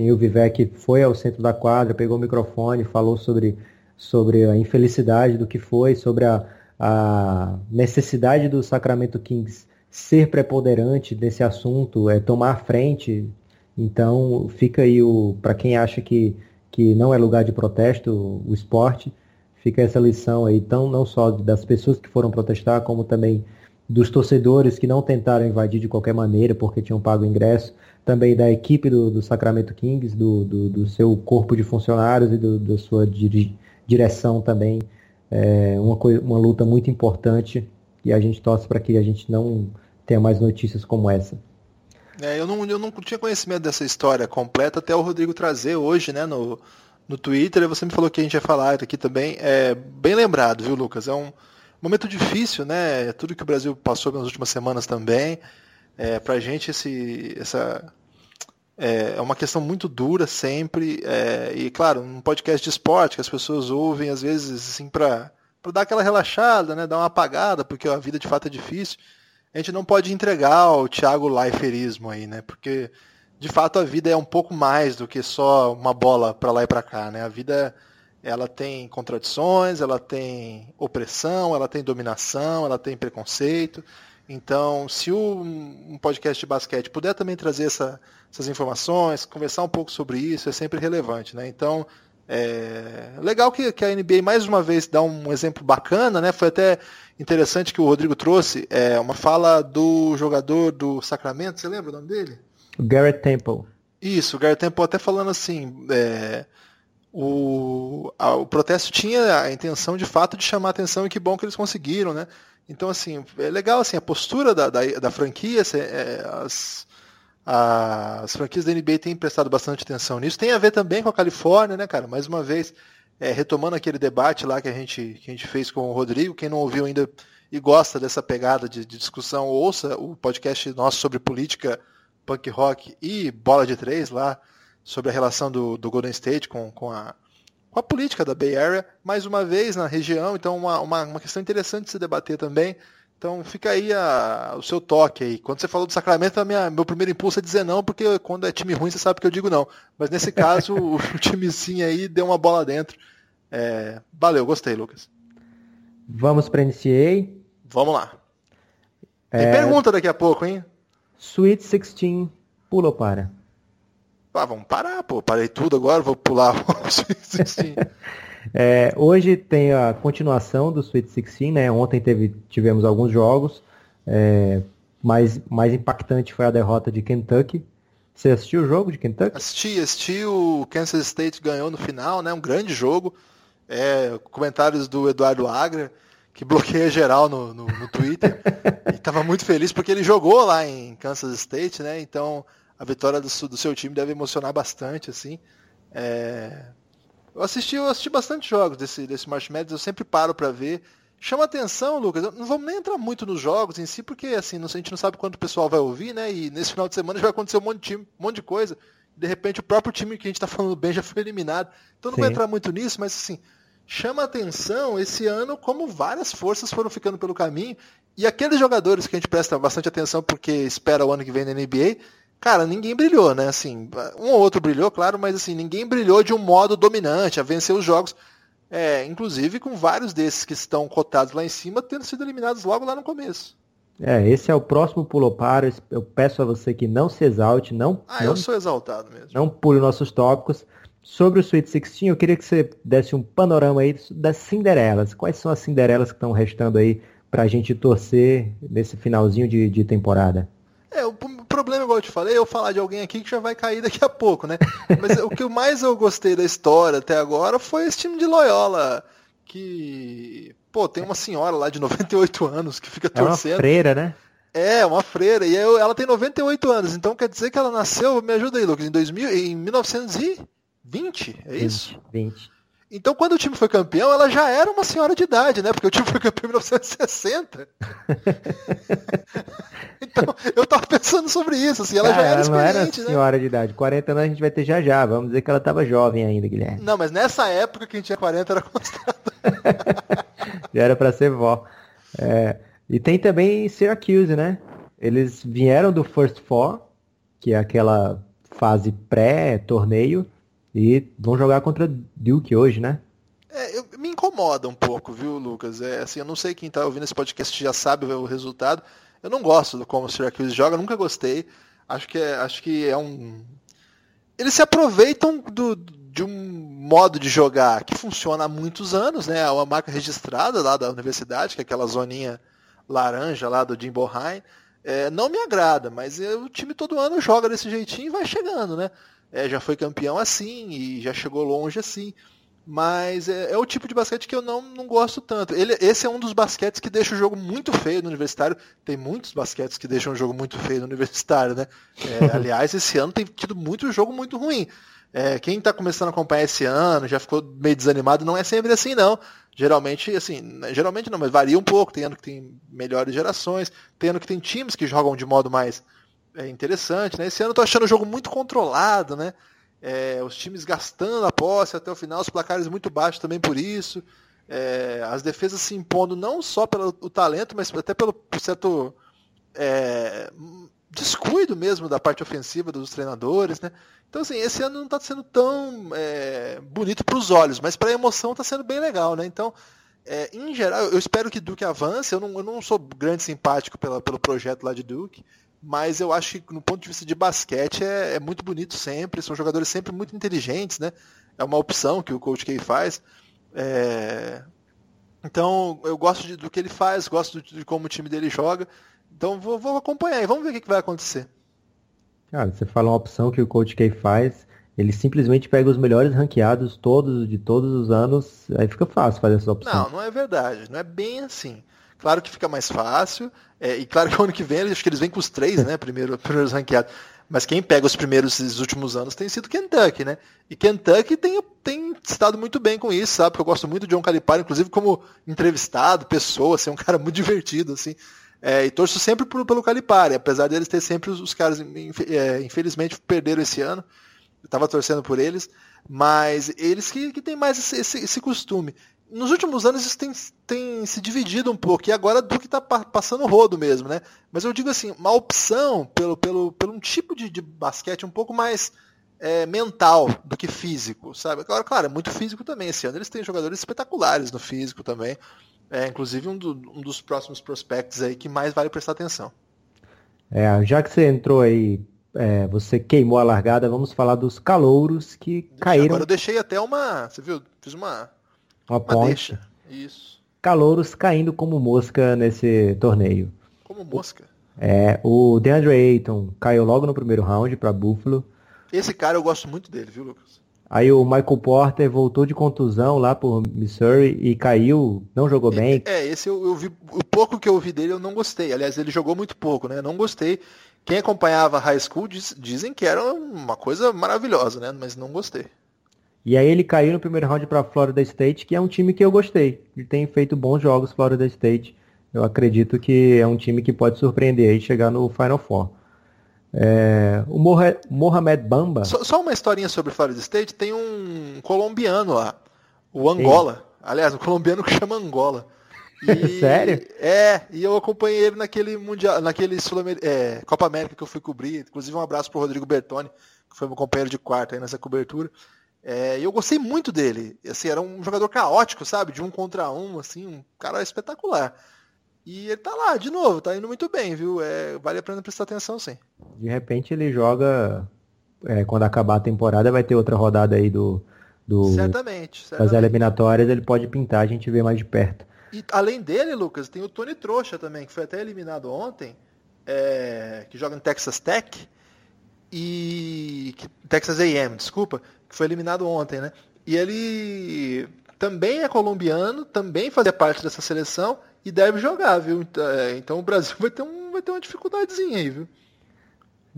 Sim, o Vivek foi ao centro da quadra, pegou o microfone, falou sobre, sobre a infelicidade do que foi, sobre a, a necessidade do Sacramento Kings ser preponderante nesse assunto, é tomar a frente. Então, fica aí o para quem acha que, que não é lugar de protesto o esporte, fica essa lição aí, tão não só das pessoas que foram protestar, como também dos torcedores que não tentaram invadir de qualquer maneira porque tinham pago ingresso, também da equipe do, do Sacramento Kings, do, do, do, seu corpo de funcionários e do, da sua dire, direção também é uma, uma luta muito importante e a gente torce para que a gente não tenha mais notícias como essa. É, eu, não, eu não tinha conhecimento dessa história completa até o Rodrigo trazer hoje, né, no, no Twitter, você me falou que a gente ia falar aqui também. É bem lembrado, viu, Lucas? É um momento difícil, né? Tudo que o Brasil passou nas últimas semanas também. É, pra gente esse, essa é, é uma questão muito dura sempre. É, e, claro, um podcast de esporte que as pessoas ouvem, às vezes, assim, para dar aquela relaxada, né? dar uma apagada, porque a vida de fato é difícil. A gente não pode entregar o Thiago Leiferismo aí, né? Porque, de fato, a vida é um pouco mais do que só uma bola para lá e para cá, né? A vida ela tem contradições, ela tem opressão, ela tem dominação, ela tem preconceito. Então, se um podcast de basquete puder também trazer essa, essas informações, conversar um pouco sobre isso, é sempre relevante. Né? Então, é legal que, que, a NBA mais uma vez dá um exemplo bacana, né? Foi até interessante que o Rodrigo trouxe é, uma fala do jogador do Sacramento, você lembra o nome dele? Garrett Temple. Isso, o Garrett Temple até falando assim, é, o, a, o protesto tinha a intenção de fato de chamar atenção e que bom que eles conseguiram, né? Então, assim, é legal assim, a postura da, da, da franquia, é, as, as franquias da NBA têm prestado bastante atenção nisso. Tem a ver também com a Califórnia, né, cara? Mais uma vez, é, retomando aquele debate lá que a, gente, que a gente fez com o Rodrigo, quem não ouviu ainda e gosta dessa pegada de, de discussão, ouça o podcast nosso sobre política, punk rock e bola de três lá, sobre a relação do, do Golden State com, com a com a política da Bay Area, mais uma vez na região, então uma, uma, uma questão interessante de se debater também. Então fica aí a, o seu toque aí. Quando você falou do Sacramento, minha, meu primeiro impulso é dizer não, porque quando é time ruim você sabe que eu digo não. Mas nesse caso, o, o time sim aí deu uma bola dentro. É, valeu, gostei, Lucas. Vamos para NCAA? Vamos lá. Tem é... pergunta daqui a pouco, hein? Sweet 16, pula para. Ah, vamos parar, pô. Parei tudo agora, vou pular o Sweet 16. é, hoje tem a continuação do Sweet 16, né? Ontem teve, tivemos alguns jogos. É, mais, mais impactante foi a derrota de Kentucky. Você assistiu o jogo de Kentucky? Assisti, assisti. O Kansas State ganhou no final, né? Um grande jogo. É, comentários do Eduardo Agra, que bloqueia geral no, no, no Twitter. e estava muito feliz porque ele jogou lá em Kansas State, né? Então a vitória do, do seu time deve emocionar bastante, assim. É... Eu assisti, eu assisti bastante jogos desse, desse March Madness, eu sempre paro para ver. Chama atenção, Lucas. Não vamos nem entrar muito nos jogos em si, porque assim, a gente não sabe quanto o pessoal vai ouvir, né? E nesse final de semana já vai acontecer um monte de time, um monte de coisa. De repente o próprio time que a gente está falando bem já foi eliminado. Então não Sim. vou entrar muito nisso, mas assim, chama atenção esse ano como várias forças foram ficando pelo caminho. E aqueles jogadores que a gente presta bastante atenção porque espera o ano que vem na NBA, cara, ninguém brilhou, né? Assim, um ou outro brilhou, claro, mas assim, ninguém brilhou de um modo dominante, a vencer os jogos. É, inclusive com vários desses que estão cotados lá em cima tendo sido eliminados logo lá no começo. É, esse é o próximo pulo para. Eu peço a você que não se exalte, não. Ah, não, eu sou exaltado mesmo. Não pule nossos tópicos. Sobre o Sweet 16, eu queria que você desse um panorama aí das Cinderelas. Quais são as Cinderelas que estão restando aí para a gente torcer nesse finalzinho de, de temporada? Problema, igual eu te falei, eu falar de alguém aqui que já vai cair daqui a pouco, né? Mas o que mais eu gostei da história até agora foi esse time de Loyola, que, pô, tem uma senhora lá de 98 anos que fica torcendo. É uma freira, né? É, uma freira. E eu, ela tem 98 anos, então quer dizer que ela nasceu, me ajuda aí, Lucas, em, 2000, em 1920, é isso? 20. 20. Então, quando o time foi campeão, ela já era uma senhora de idade, né? Porque o time foi campeão em 1960. então, eu tava pensando sobre isso, assim, ela Cara, já era ela não era experiente, né? senhora de idade. 40 anos a gente vai ter já já. Vamos dizer que ela estava jovem ainda, Guilherme. Não, mas nessa época quem tinha 40 era considerado. Já era para ser vó. É, e tem também Syracuse, né? Eles vieram do First Four, que é aquela fase pré-torneio, e vão jogar contra Duke hoje, né? É, eu- me incomoda um pouco, viu, Lucas? É, assim, eu não sei quem tá ouvindo esse podcast já sabe o resultado. Eu não gosto do como o Syracuse joga, nunca gostei. Acho que é, acho que é um. Eles se aproveitam do, de um modo de jogar que funciona há muitos anos, né? É uma marca registrada lá da universidade, que é aquela zoninha laranja lá do Jim Boheim. É, não me agrada, mas é, o time todo ano joga desse jeitinho e vai chegando, né? É, já foi campeão assim e já chegou longe assim. Mas é, é o tipo de basquete que eu não, não gosto tanto. Ele, esse é um dos basquetes que deixa o jogo muito feio no universitário. Tem muitos basquetes que deixam o jogo muito feio no universitário, né? É, aliás, esse ano tem tido muito jogo muito ruim. É, quem está começando a acompanhar esse ano, já ficou meio desanimado, não é sempre assim, não. Geralmente, assim, né, geralmente não, mas varia um pouco. Tem ano que tem melhores gerações, tem ano que tem times que jogam de modo mais é, interessante, né? Esse ano eu tô achando o jogo muito controlado, né? É, os times gastando a posse até o final, os placares muito baixos também por isso. É, as defesas se impondo não só pelo talento, mas até pelo certo é, descuido mesmo da parte ofensiva dos treinadores, né? Então assim, esse ano não está sendo tão é, bonito para os olhos, mas para a emoção está sendo bem legal, né? Então, é, em geral, eu espero que Duke avance. Eu não, eu não sou grande simpático pela, pelo projeto lá de Duke, mas eu acho que no ponto de vista de basquete é, é muito bonito sempre. São jogadores sempre muito inteligentes, né? É uma opção que o Coach K faz. É, Então eu gosto de- do que ele faz, gosto de, de como o time dele joga. Então vou, vou acompanhar e vamos ver o que, que vai acontecer. Cara, você fala uma opção que o Coach K faz, ele simplesmente pega os melhores ranqueados todos de todos os anos, aí fica fácil fazer essa opção. Não, não é verdade. Não é bem assim. Claro que fica mais fácil. é, e claro que o ano que vem, acho que eles vêm com os três, né? Primeiro, primeiros ranqueados. Mas quem pega os primeiros esses últimos anos tem sido Kentucky, né? E Kentucky tem, tem estado muito bem com isso, sabe? Porque eu gosto muito de John Calipari, inclusive como entrevistado, pessoa, assim, um cara muito divertido, assim. É, e torço sempre por- pelo Calipari, apesar deles ter sempre os, os caras, é, infelizmente, perderam esse ano. Eu tava torcendo por eles, mas eles que, que têm mais esse, esse- esse costume. Nos últimos anos isso tem, tem se dividido um pouco, e agora Duke tá pa- passando rodo mesmo, né? Mas eu digo assim, uma opção pelo, pelo, pelo um tipo de, de basquete um pouco mais é, mental do que físico, sabe? Agora, claro, é muito físico também. Esse ano eles têm jogadores espetaculares no físico também. É, inclusive um, do- um dos próximos prospectos aí que mais vale prestar atenção. É, já que você entrou aí, é, você queimou a largada, vamos falar dos calouros que caíram Agora eu deixei até uma. Você viu? Fiz uma, uma uma ponte. deixa. Isso. Calouros caindo como mosca nesse torneio. Como mosca. É, o DeAndre Ayton caiu logo no primeiro round para Buffalo. Esse cara eu gosto muito dele, viu, Lucas? Aí o Michael Porter voltou de contusão lá por Missouri e caiu, não jogou bem. É, esse eu, eu vi. O pouco que eu vi dele eu não gostei. Aliás, ele jogou muito pouco, né? Não gostei. Quem acompanhava high school diz- dizem que era uma coisa maravilhosa, né? Mas não gostei. E aí ele caiu no primeiro round para Florida State, que é um time que eu gostei. Ele tem feito bons jogos Florida State. Eu acredito que é um time que pode surpreender e chegar no Final Four. É, o Moha- Mohamed Bamba, Só, só uma historinha sobre Florida State. Tem um colombiano lá, o Angola. Aliás, um colombiano que chama Angola. E- Sério? É, e eu acompanhei ele naquele mundial, naquele Sul é, Copa América que eu fui cobrir. Inclusive um abraço pro Rodrigo Bertoni, que foi meu companheiro de quarto aí nessa cobertura. É, e eu gostei muito dele. Assim, era um jogador caótico, sabe? De um contra um, assim, um cara espetacular. E ele tá lá, de novo, tá indo muito bem, viu? É, vale a pena prestar atenção, sim. de repente ele joga, é, quando acabar a temporada vai ter outra rodada aí do, do Certamente, das certamente. eliminatórias, ele pode pintar, a gente vê mais de perto. E além dele, Lucas, tem o Tony Trouxa também, que foi até eliminado ontem. é, que joga no Texas Tech e Texas A&M, desculpa, que foi eliminado ontem, né? E ele também é colombiano, também fazia parte dessa seleção e deve jogar, viu? É, então o Brasil vai ter, um, vai ter uma dificuldadezinha aí, viu?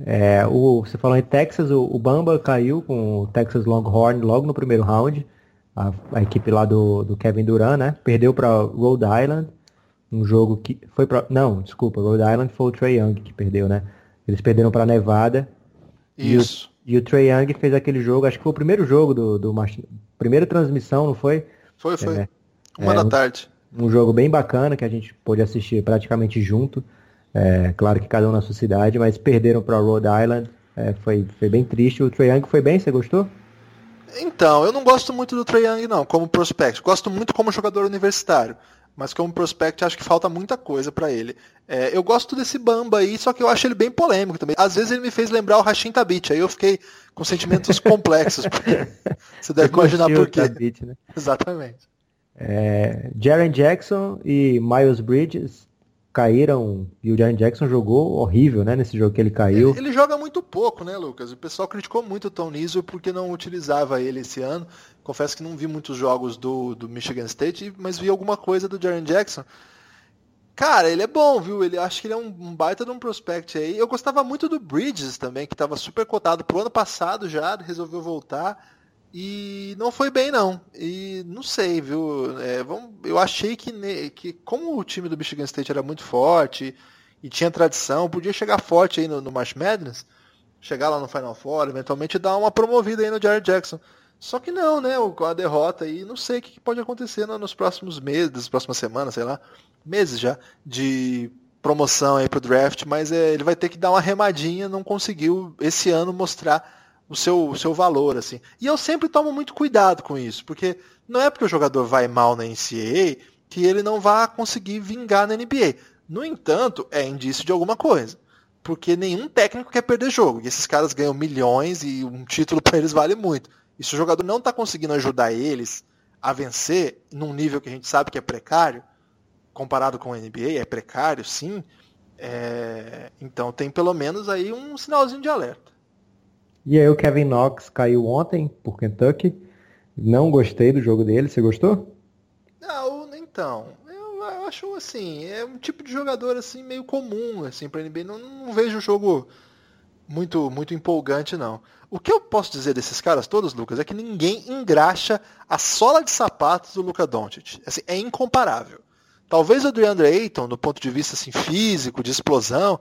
É, o, você falou em Texas, o, o, Bamba caiu com o Texas Longhorn logo no primeiro round. A, a equipe lá do, do, Kevin Durant, né? Perdeu para Rhode Island. Um jogo que foi para Não, desculpa, Rhode Island foi o Trey Young que perdeu, né? Eles perderam para Nevada. Isso. E o, e o Trey Young fez aquele jogo, acho que foi o primeiro jogo do, do primeira transmissão, não foi? Foi, foi. É, Uma é, da tarde. Um, um jogo bem bacana que a gente pôde assistir praticamente junto. É, claro que cada um na sua cidade, mas perderam para Rhode Island. É, foi, foi bem triste. O Trae Young foi bem, você gostou? Então, eu não gosto muito do Trae Young, não, como prospect. Gosto muito como jogador universitário. Mas como prospect, acho que falta muita coisa para ele. É, eu gosto desse Bamba aí, só que eu acho ele bem polêmico também. Às vezes ele me fez lembrar o Rashim Tabit, aí eu fiquei com sentimentos complexos. Você deve imaginar por quê. Tabit, né? Exatamente. É, Jaren Jackson e Miles Bridges caíram e o Jaren Jackson jogou horrível, né, nesse jogo que ele caiu. Ele, ele joga muito pouco, né, Lucas? O pessoal criticou muito o Tom Niso porque não utilizava ele esse ano. Confesso que não vi muitos jogos do, do Michigan State, mas vi alguma coisa do Jaren Jackson. Cara, ele é bom, viu? Ele acho que ele é um, baita de um prospect aí. Eu gostava muito do Bridges também, que estava super cotado pro ano passado já, resolveu voltar. E não foi bem, não. E não sei, viu? É, vamos, eu achei que, que, como o time do Michigan State era muito forte e tinha tradição, podia chegar forte aí no, no March Madness, chegar lá no Final Four, eventualmente dar uma promovida aí no Jared Jackson. Só que não, né? Com a derrota aí, não sei o que pode acontecer nos próximos meses, próximas semanas, sei lá, meses já, de promoção aí pro draft, mas é, ele vai ter que dar uma remadinha, não conseguiu esse ano mostrar o seu, o seu valor, assim. E eu sempre tomo muito cuidado com isso, porque não é porque o jogador vai mal na NCAA que ele não vai conseguir vingar na NBA. No entanto, é indício de alguma coisa. Porque nenhum técnico quer perder jogo. E esses caras ganham milhões e um título para eles vale muito. E se o jogador não está conseguindo ajudar eles a vencer num nível que a gente sabe que é precário, comparado com a NBA, é precário, sim. É... Então tem pelo menos aí um sinalzinho de alerta. E aí o Kevin Knox caiu ontem por Kentucky. Não gostei do jogo dele. Você gostou? Não, então. Eu, eu acho assim, é um tipo de jogador assim meio comum assim para NBA. Não, não vejo o jogo muito muito empolgante não. O que eu posso dizer desses caras todos, Lucas, é que ninguém engraxa a sola de sapatos do Luca Doncic. Assim, é incomparável. Talvez o DeAndre Ayton, do ponto de vista assim, físico, de explosão,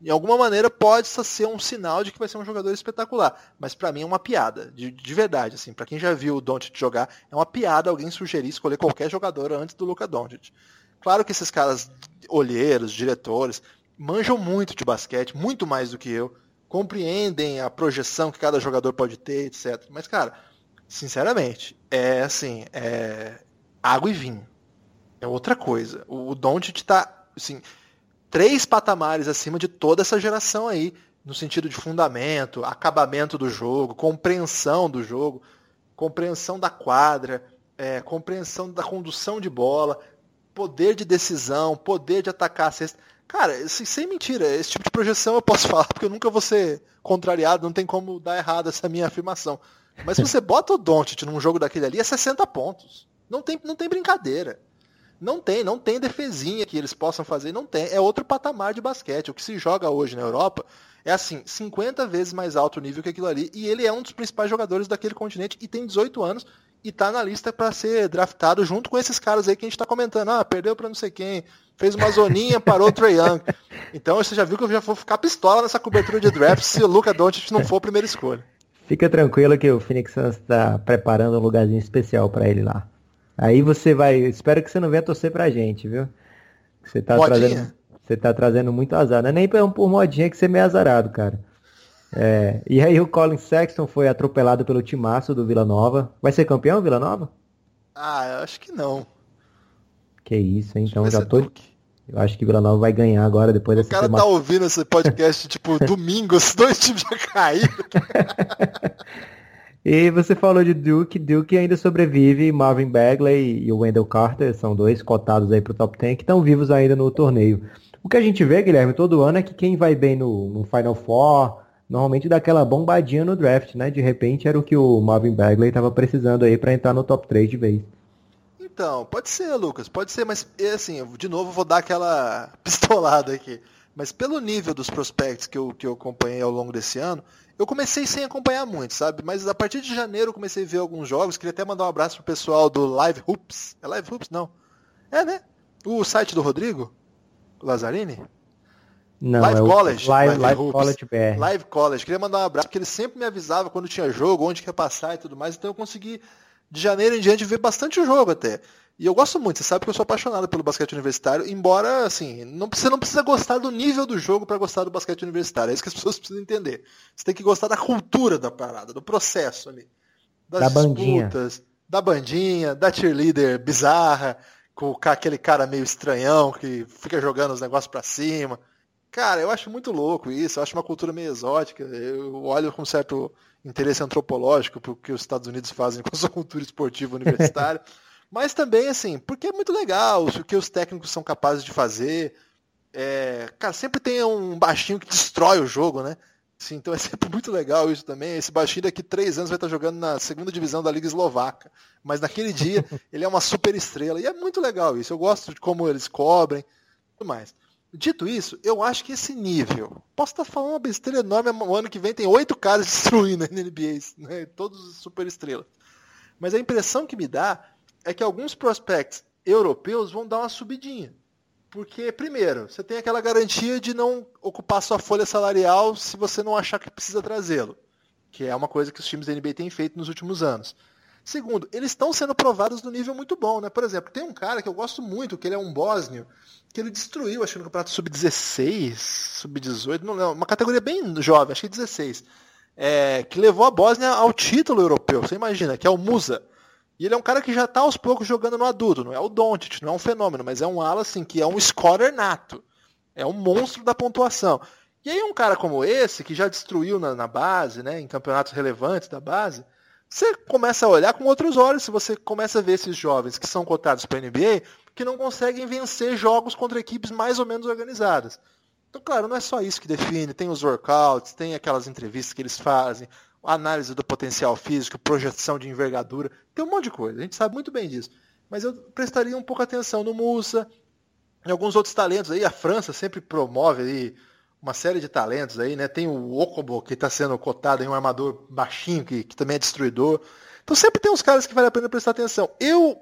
de alguma maneira pode ser um sinal de que vai ser um jogador espetacular. Mas para mim é uma piada, de, de verdade. assim para quem já viu o Doncic jogar, é uma piada alguém sugerir escolher qualquer jogador antes do Luca Doncic. Claro que esses caras, olheiros, diretores, manjam muito de basquete, muito mais do que eu, compreendem a projeção que cada jogador pode ter, etc. Mas, cara, sinceramente, é assim, é água e vinho. É outra coisa. O Doncic tá, assim, três patamares acima de toda essa geração aí, no sentido de fundamento, acabamento do jogo, compreensão do jogo, compreensão da quadra, é, compreensão da condução de bola, poder de decisão, poder de atacar a cesta. Cara, sem mentira, esse tipo de projeção eu posso falar, porque eu nunca vou ser contrariado, não tem como dar errado essa minha afirmação. Mas se você bota o Doncic num jogo daquele ali, é 60 pontos. Não tem, não tem brincadeira. Não tem, não tem defesinha que eles possam fazer, não tem. É outro patamar de basquete. O que se joga hoje na Europa é assim, 50 vezes mais alto o nível que aquilo ali, e ele é um dos principais jogadores daquele continente e tem 18 anos e tá na lista para ser draftado junto com esses caras aí que a gente tá comentando. Ah, perdeu para não sei quem, fez uma zoninha, parou o Trae Young. Então você já viu que eu já vou ficar pistola nessa cobertura de draft se o Luca Doncic não for a primeira escolha. Fica tranquilo que o Phoenix Suns está preparando um lugarzinho especial para ele lá. Aí você vai. Espero que você não venha torcer pra gente, viu? Você tá modinha. trazendo. Você tá trazendo muito azar. Não é nem por modinha que você é meio azarado, cara. É, e aí o Colin Sexton foi atropelado pelo timaço do Vila Nova. Vai ser campeão Vila Nova? Ah, eu acho que não. Que isso, hein? Então já tô. Duque. Eu acho que Vila Nova vai ganhar agora depois o dessa O cara semana. tá ouvindo esse podcast tipo domingo, os dois times já caíram. E você falou de Duke, Duke ainda sobrevive, Marvin Bagley e o Wendell Carter são dois cotados aí pro top 10 que estão vivos ainda no torneio. O que a gente vê, Guilherme, todo ano é que quem vai bem no, no Final Four, normalmente dá aquela bombadinha no draft, né? De repente era o que o Marvin Bagley estava precisando aí para entrar no top 3 de vez. Então, pode ser, Lucas, pode ser, mas assim, de novo vou dar aquela pistolada aqui. Mas pelo nível dos prospects que eu, que eu acompanhei ao longo desse ano, eu comecei sem acompanhar muito, sabe? Mas a partir de janeiro eu comecei a ver alguns jogos. Queria até mandar um abraço pro pessoal do Live Hoops. É Live Hoops? Não. É, né? O site do Rodrigo? Lazzarini? Não, Live é College. Live, Live Live. College BR. Live College. Queria mandar um abraço, porque ele sempre me avisava quando tinha jogo, onde que ia passar e tudo mais. Então eu consegui, de janeiro em diante, ver bastante jogo até. E eu gosto muito, você sabe que eu sou apaixonado pelo basquete universitário, embora, assim, não, você não precisa gostar do nível do jogo para gostar do basquete universitário. É isso que as pessoas precisam entender. Você tem que gostar da cultura da parada, do processo ali. Das Da bandinha. disputas, da bandinha, da cheerleader bizarra, com aquele cara meio estranhão que fica jogando os negócios pra cima. Cara, eu acho muito louco isso, eu acho uma cultura meio exótica. Eu olho com certo interesse antropológico pro que os Estados Unidos fazem com a sua cultura esportiva universitária. Mas também, assim, porque é muito legal o que os técnicos são capazes de fazer. É, cara, sempre tem um baixinho que destrói o jogo, né? Assim, então é sempre muito legal isso também. Esse baixinho daqui três anos vai estar jogando na segunda divisão da Liga Eslovaca. Mas naquele dia ele é uma super estrela. E é muito legal isso. Eu gosto de como eles cobrem tudo mais. Dito isso, eu acho que esse nível. Posso estar falando uma besteira enorme. O ano que vem tem oito caras destruindo a NBA, né? todos super estrelas. Mas a impressão que me dá é que alguns prospects europeus vão dar uma subidinha. Porque, primeiro, você tem aquela garantia de não ocupar sua folha salarial se você não achar que precisa trazê-lo. Que é uma coisa que os times da NBA têm feito nos últimos anos. Segundo, eles estão sendo provados no nível muito bom, né? Por exemplo, tem um cara que eu gosto muito, que ele é um bósnio, que ele destruiu, acho que no campeonato sub-16, sub-18, não lembro, uma categoria bem jovem, acho que 16, é, que levou a Bósnia ao título europeu, você imagina, que é o Musa. E ele é um cara que já está aos poucos jogando no adulto, não é o Doncic, não é um fenômeno, mas é um ala assim, que é um scorer nato. É um monstro da pontuação. E aí um cara como esse, que já destruiu na, na base, né, em campeonatos relevantes da base, você começa a olhar com outros olhos. Se você começa a ver esses jovens que são cotados para a NBA que não conseguem vencer jogos contra equipes mais ou menos organizadas. Então, claro, não é só isso que define, tem os workouts, tem aquelas entrevistas que eles fazem, análise do potencial físico, projeção de envergadura, tem um monte de coisa, a gente sabe muito bem disso. Mas eu prestaria um pouco atenção no Musa, em alguns outros talentos aí, a França sempre promove aí uma série de talentos aí, né? Tem o Okobo, que está sendo cotado em um armador baixinho, que, que também é destruidor. Então sempre tem uns caras que vale a pena prestar atenção. Eu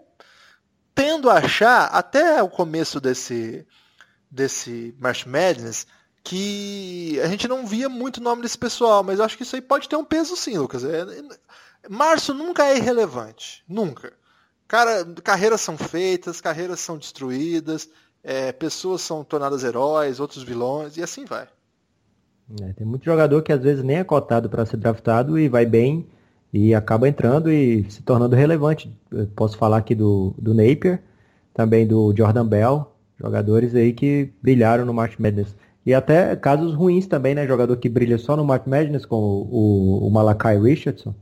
tendo a achar, até o começo desse, desse March Madness, que a gente não via muito nome desse pessoal, mas eu acho que isso aí pode ter um peso sim, Lucas. É, março nunca é irrelevante, nunca. Cara, carreiras são feitas, carreiras são destruídas, é, pessoas são tornadas heróis, outros vilões, e assim vai. É, tem muito jogador que às vezes nem é cotado para ser draftado e vai bem e acaba entrando e se tornando relevante. Eu posso falar aqui do, do Napier, também do Jordan Bell, jogadores aí que brilharam no March Madness. E até casos ruins também, né? Jogador que brilha só no March Madness, como o, o Malachi Richardson,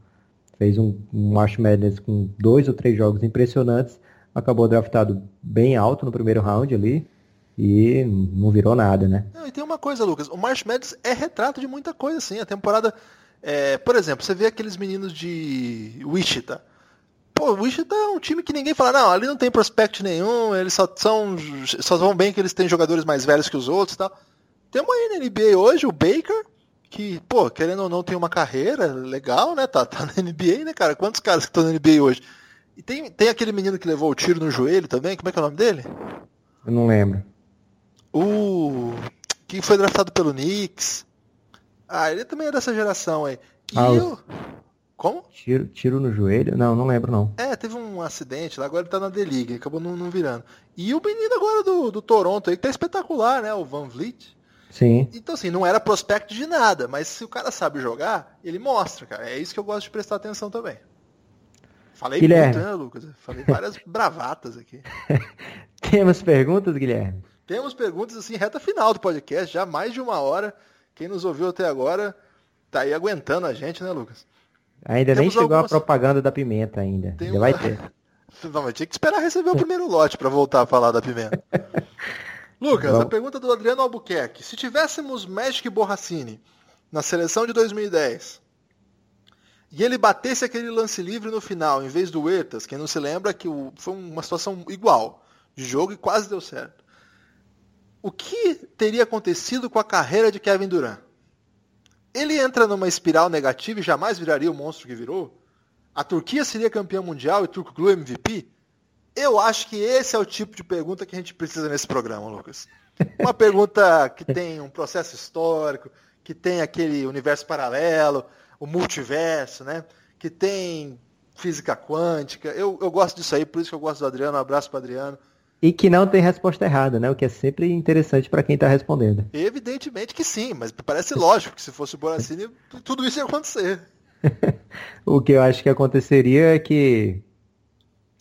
fez um, um March Madness com dois ou três jogos impressionantes, acabou draftado bem alto no primeiro round ali e não virou nada, né? Não, e tem uma coisa, Lucas, o March Madness é retrato de muita coisa, assim. A temporada, é, por exemplo, você vê aqueles meninos de Wichita. Pô, Wichita é um time que ninguém fala, não, ali não tem prospect nenhum, eles só são, só vão bem que eles têm jogadores mais velhos que os outros e tal. Temos aí na NBA hoje o Baker, que, pô, querendo ou não, tem uma carreira legal, né? Tá, tá na NBA, né, cara? Quantos caras que estão na NBA hoje? E tem, tem aquele menino que levou o tiro no joelho também, como é que é o nome dele? Eu não lembro. O. que foi draftado pelo Knicks. Ah, ele também é dessa geração aí. E Ah, eu... Como? Tiro, tiro no joelho? Não, não lembro não. É, teve um acidente lá, agora ele tá na D-League, acabou não, não virando. E o menino agora do, do Toronto aí, que tá espetacular, né? O Van Vliet. Sim. Então, assim, não era prospecto de nada, mas se o cara sabe jogar, ele mostra, cara. É isso que eu gosto de prestar atenção também. Falei Guilherme. muito, né, Lucas? Falei várias bravatas aqui. Temos perguntas, Guilherme? Temos perguntas, assim, reta final do podcast, já mais de uma hora. Quem nos ouviu até agora tá aí aguentando a gente, né, Lucas? Ainda nem Temos chegou algumas- a propaganda da pimenta ainda. Tem Já uma- vai ter. Não, mas tinha que esperar receber o primeiro lote para voltar a falar da pimenta. Lucas, a pergunta do Adriano Albuquerque. Se tivéssemos Magic Borracini na seleção de 2010 e ele batesse aquele lance livre no final, em vez do Huertas, quem não se lembra que foi uma situação igual de jogo e quase deu certo. O que teria acontecido com a carreira de Kevin Durant? Ele entra numa espiral negativa e jamais viraria o monstro que virou? A Turquia seria campeã mundial e Turco Glu MVP? Eu acho que esse é o tipo de pergunta que a gente precisa nesse programa, Lucas. Uma pergunta que tem um processo histórico, que tem aquele universo paralelo, o multiverso, né? Que tem física quântica. Eu, eu gosto disso aí, por isso que eu gosto do Adriano. Um abraço para Adriano. E que não tem resposta errada, né? O que é sempre interessante para quem está respondendo. Evidentemente que sim, mas parece lógico que se fosse o Boracini, tudo isso ia acontecer. o que eu acho que aconteceria é que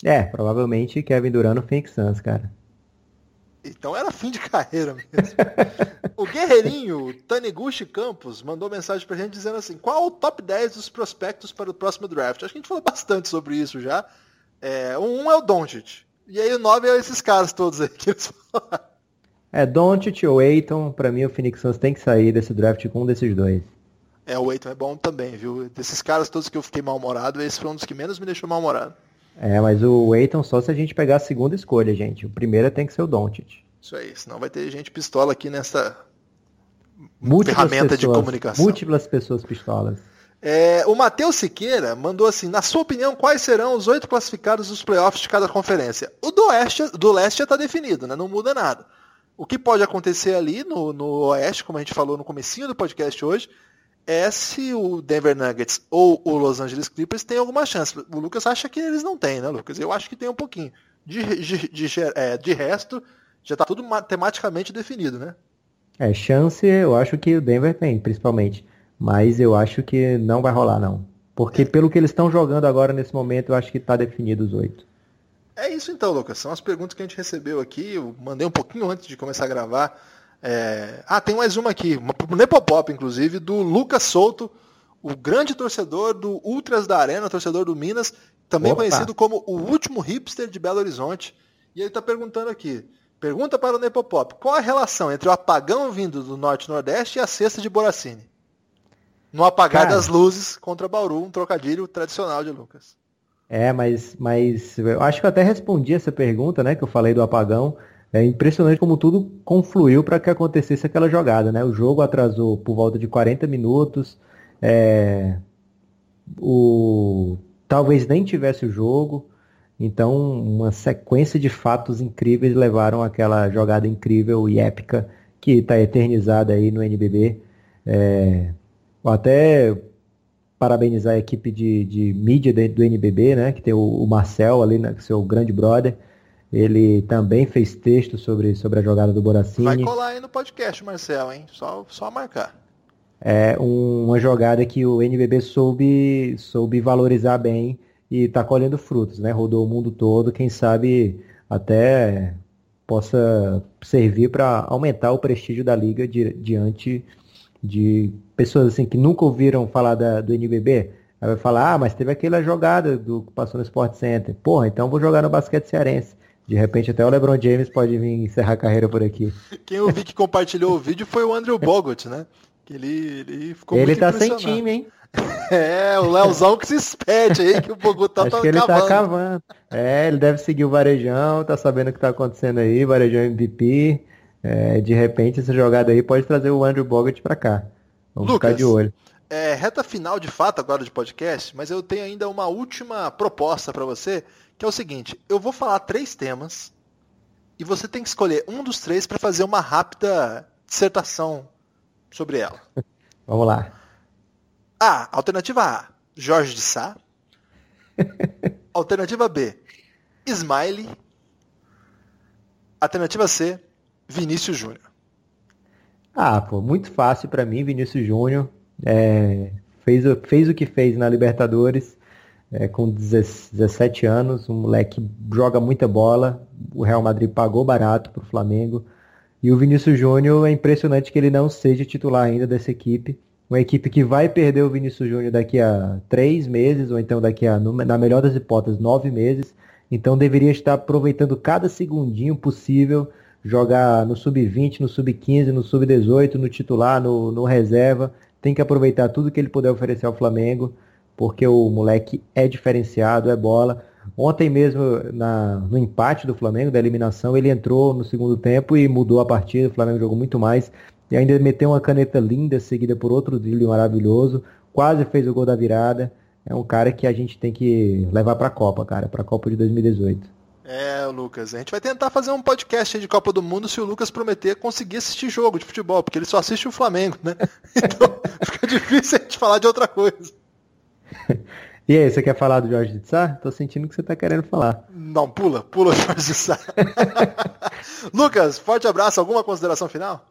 é, provavelmente Kevin Durant no Phoenix Suns, cara. Então era fim de carreira mesmo. o Guerreirinho Taniguchi Campos mandou mensagem pra gente dizendo assim: qual o top 10 dos prospectos para o próximo draft? Acho que a gente falou bastante sobre isso já. É, um é o Doncic. E aí o 9 é esses caras todos aí que eles falaram. É, Doncic ou Aiton, pra mim o Phoenix Suns tem que sair desse draft com um desses dois. É, o Aiton é bom também, viu? Desses caras todos que eu fiquei mal-humorado, esse foi um dos que menos me deixou mal-humorado. É, mas o Eiton só se a gente pegar a segunda escolha, gente. O primeiro tem que ser o Doncic. Isso aí, senão vai ter gente pistola aqui nessa múltiplas ferramenta pessoas, de comunicação. Múltiplas pessoas pistolas. É, o Matheus Siqueira mandou assim: na sua opinião, quais serão os oito classificados dos playoffs de cada conferência? O do, oeste, do leste já está definido, né? não muda nada. O que pode acontecer ali no, no oeste, como a gente falou no comecinho do podcast hoje, é se o Denver Nuggets ou o Los Angeles Clippers tem alguma chance. O Lucas acha que eles não têm, né, Lucas? Eu acho que tem um pouquinho. De, de, de, é, de resto, já está tudo matematicamente definido, né? É, chance eu acho que o Denver tem, principalmente. Mas eu acho que não vai rolar, não. Porque é. pelo que eles estão jogando agora nesse momento, eu acho que está definido os oito. É isso então, Lucas. São as perguntas que a gente recebeu aqui. Eu mandei um pouquinho antes de começar a gravar é... Ah, tem mais uma aqui, uma Nepopop, inclusive, do Lucas Souto, o grande torcedor do Ultras da Arena, torcedor do Minas, também Opa. conhecido como o último hipster de Belo Horizonte. E ele está perguntando aqui, pergunta para o Nepopop, qual a relação entre o apagão vindo do Norte-Nordeste e a cesta de Boracini? No apagar Cara, das luzes contra Bauru, um trocadilho tradicional de Lucas. É, mas, mas eu acho que eu até respondi essa pergunta, né, que eu falei do apagão. É impressionante como tudo confluiu para que acontecesse aquela jogada, né? O jogo atrasou por volta de 40 minutos. É... O... Talvez nem tivesse o jogo. Então, uma sequência de fatos incríveis levaram àquela jogada incrível e épica que está eternizada aí no NBB. É... Até parabenizar a equipe de, de mídia do NBB, né? Que tem o, o Marcel ali, né, seu grande brother ele também fez texto sobre, sobre a jogada do Boracini. Vai colar aí no podcast, Marcel, hein? Só, só marcar. É um, uma jogada que o NBB soube, soube valorizar bem e está colhendo frutos, né? Rodou o mundo todo, quem sabe até possa servir para aumentar o prestígio da liga di, diante de pessoas assim que nunca ouviram falar da, do NBB. Aí vai falar, ah, mas teve aquela jogada do que passou no Sport Center. Porra, então vou jogar no basquete cearense. De repente até o LeBron James pode vir encerrar a carreira por aqui. Quem eu vi que compartilhou o vídeo foi o Andrew Bogut, né? Que ele, ele ficou ele muito tá sem time, hein? É, o Leozão que se espete aí, que o Bogotá Acho tá que ele tá cavando. tá cavando. É, ele deve seguir o Varejão, tá sabendo o que tá acontecendo aí, Varejão MVP. É, de repente essa jogada aí pode trazer o Andrew Bogut pra cá. Vamos Lucas, ficar de olho. É, reta final de fato agora de podcast, mas eu tenho ainda uma última proposta para você, que é o seguinte: eu vou falar três temas e você tem que escolher um dos três para fazer uma rápida dissertação sobre ela. Vamos lá. A. Alternativa A: Jorge de Sá. alternativa B: Smiley. Alternativa C: Vinícius Júnior. Ah, pô, muito fácil para mim, Vinícius Júnior. É, fez, fez o que fez na Libertadores é, com 17 anos, um moleque joga muita bola, o Real Madrid pagou barato para o Flamengo, e o Vinícius Júnior é impressionante que ele não seja titular ainda dessa equipe, uma equipe que vai perder o Vinícius Júnior daqui a três meses, ou então daqui a, na melhor das hipóteses, nove meses, então deveria estar aproveitando cada segundinho possível, jogar no sub-20, no sub-15, no sub-18, no titular, no, no reserva. Tem que aproveitar tudo que ele puder oferecer ao Flamengo, porque o moleque é diferenciado, é bola. Ontem mesmo, na, no empate do Flamengo, da eliminação, ele entrou no segundo tempo e mudou a partida. O Flamengo jogou muito mais. E ainda meteu uma caneta linda, seguida por outro drible maravilhoso. Quase fez o gol da virada. É um cara que a gente tem que levar para a Copa, cara, para a Copa de 2018. É, Lucas, a gente vai tentar fazer um podcast de Copa do Mundo se o Lucas prometer conseguir assistir jogo de futebol, porque ele só assiste o Flamengo, né? Então fica difícil a gente falar de outra coisa. E aí, você quer falar do Jorge de Sá? Tô sentindo que você tá querendo falar. Não, pula, pula o Jorge de Sá. Lucas, forte abraço, alguma consideração final?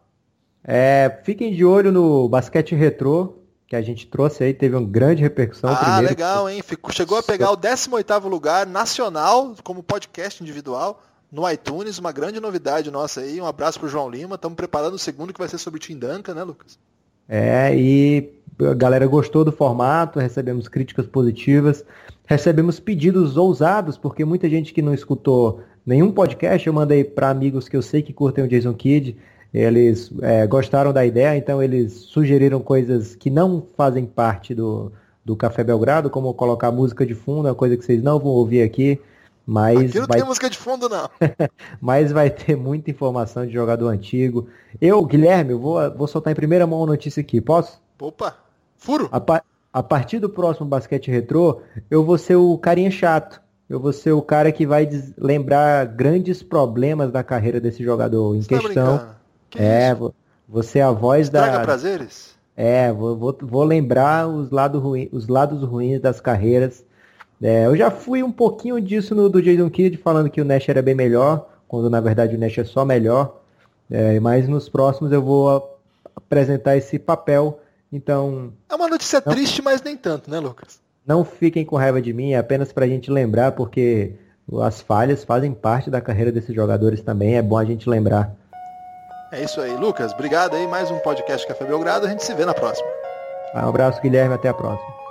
É, fiquem de olho no basquete retrô, que a gente trouxe aí, teve uma grande repercussão. Ah, primeiro. legal, hein? Ficou, chegou a pegar o 18º lugar nacional como podcast individual no iTunes, uma grande novidade nossa aí. Um abraço pro João Lima. Estamos preparando o segundo que vai ser sobre o Tim Duncan, né, Lucas? É, e a galera gostou do formato, recebemos críticas positivas, recebemos pedidos ousados, porque muita gente que não escutou nenhum podcast, eu mandei para amigos que eu sei que curtem o Jason Kidd, eles é, gostaram da ideia, então eles sugeriram coisas que não fazem parte do, do Café Belgrado, como colocar música de fundo, uma coisa que vocês não vão ouvir aqui. Mas aqui não vai... tem música de fundo, não. mas vai ter muita informação de jogador antigo. Eu, Guilherme, vou, vou soltar em primeira mão a notícia aqui, posso? Opa, furo! A, pa... a partir do próximo basquete retrô, eu vou ser o carinha chato. Eu vou ser o cara que vai lembrar grandes problemas da carreira desse jogador em Você tá questão. Tá que é, isso? você é a voz Estraga da. prazeres? É, vou, vou, vou lembrar os, lado ruim, os lados ruins das carreiras. É, eu já fui um pouquinho disso no do Jason Kidd, falando que o Nash era bem melhor, quando na verdade o Nash é só melhor. É, mas nos próximos eu vou apresentar esse papel. Então. É uma notícia não, triste, mas nem tanto, né, Lucas? Não fiquem com raiva de mim, é apenas para a gente lembrar, porque as falhas fazem parte da carreira desses jogadores também. É bom a gente lembrar. É isso aí, Lucas. Obrigado aí. Mais um podcast Café Belgrado. A gente se vê na próxima. Um abraço, Guilherme. Até a próxima.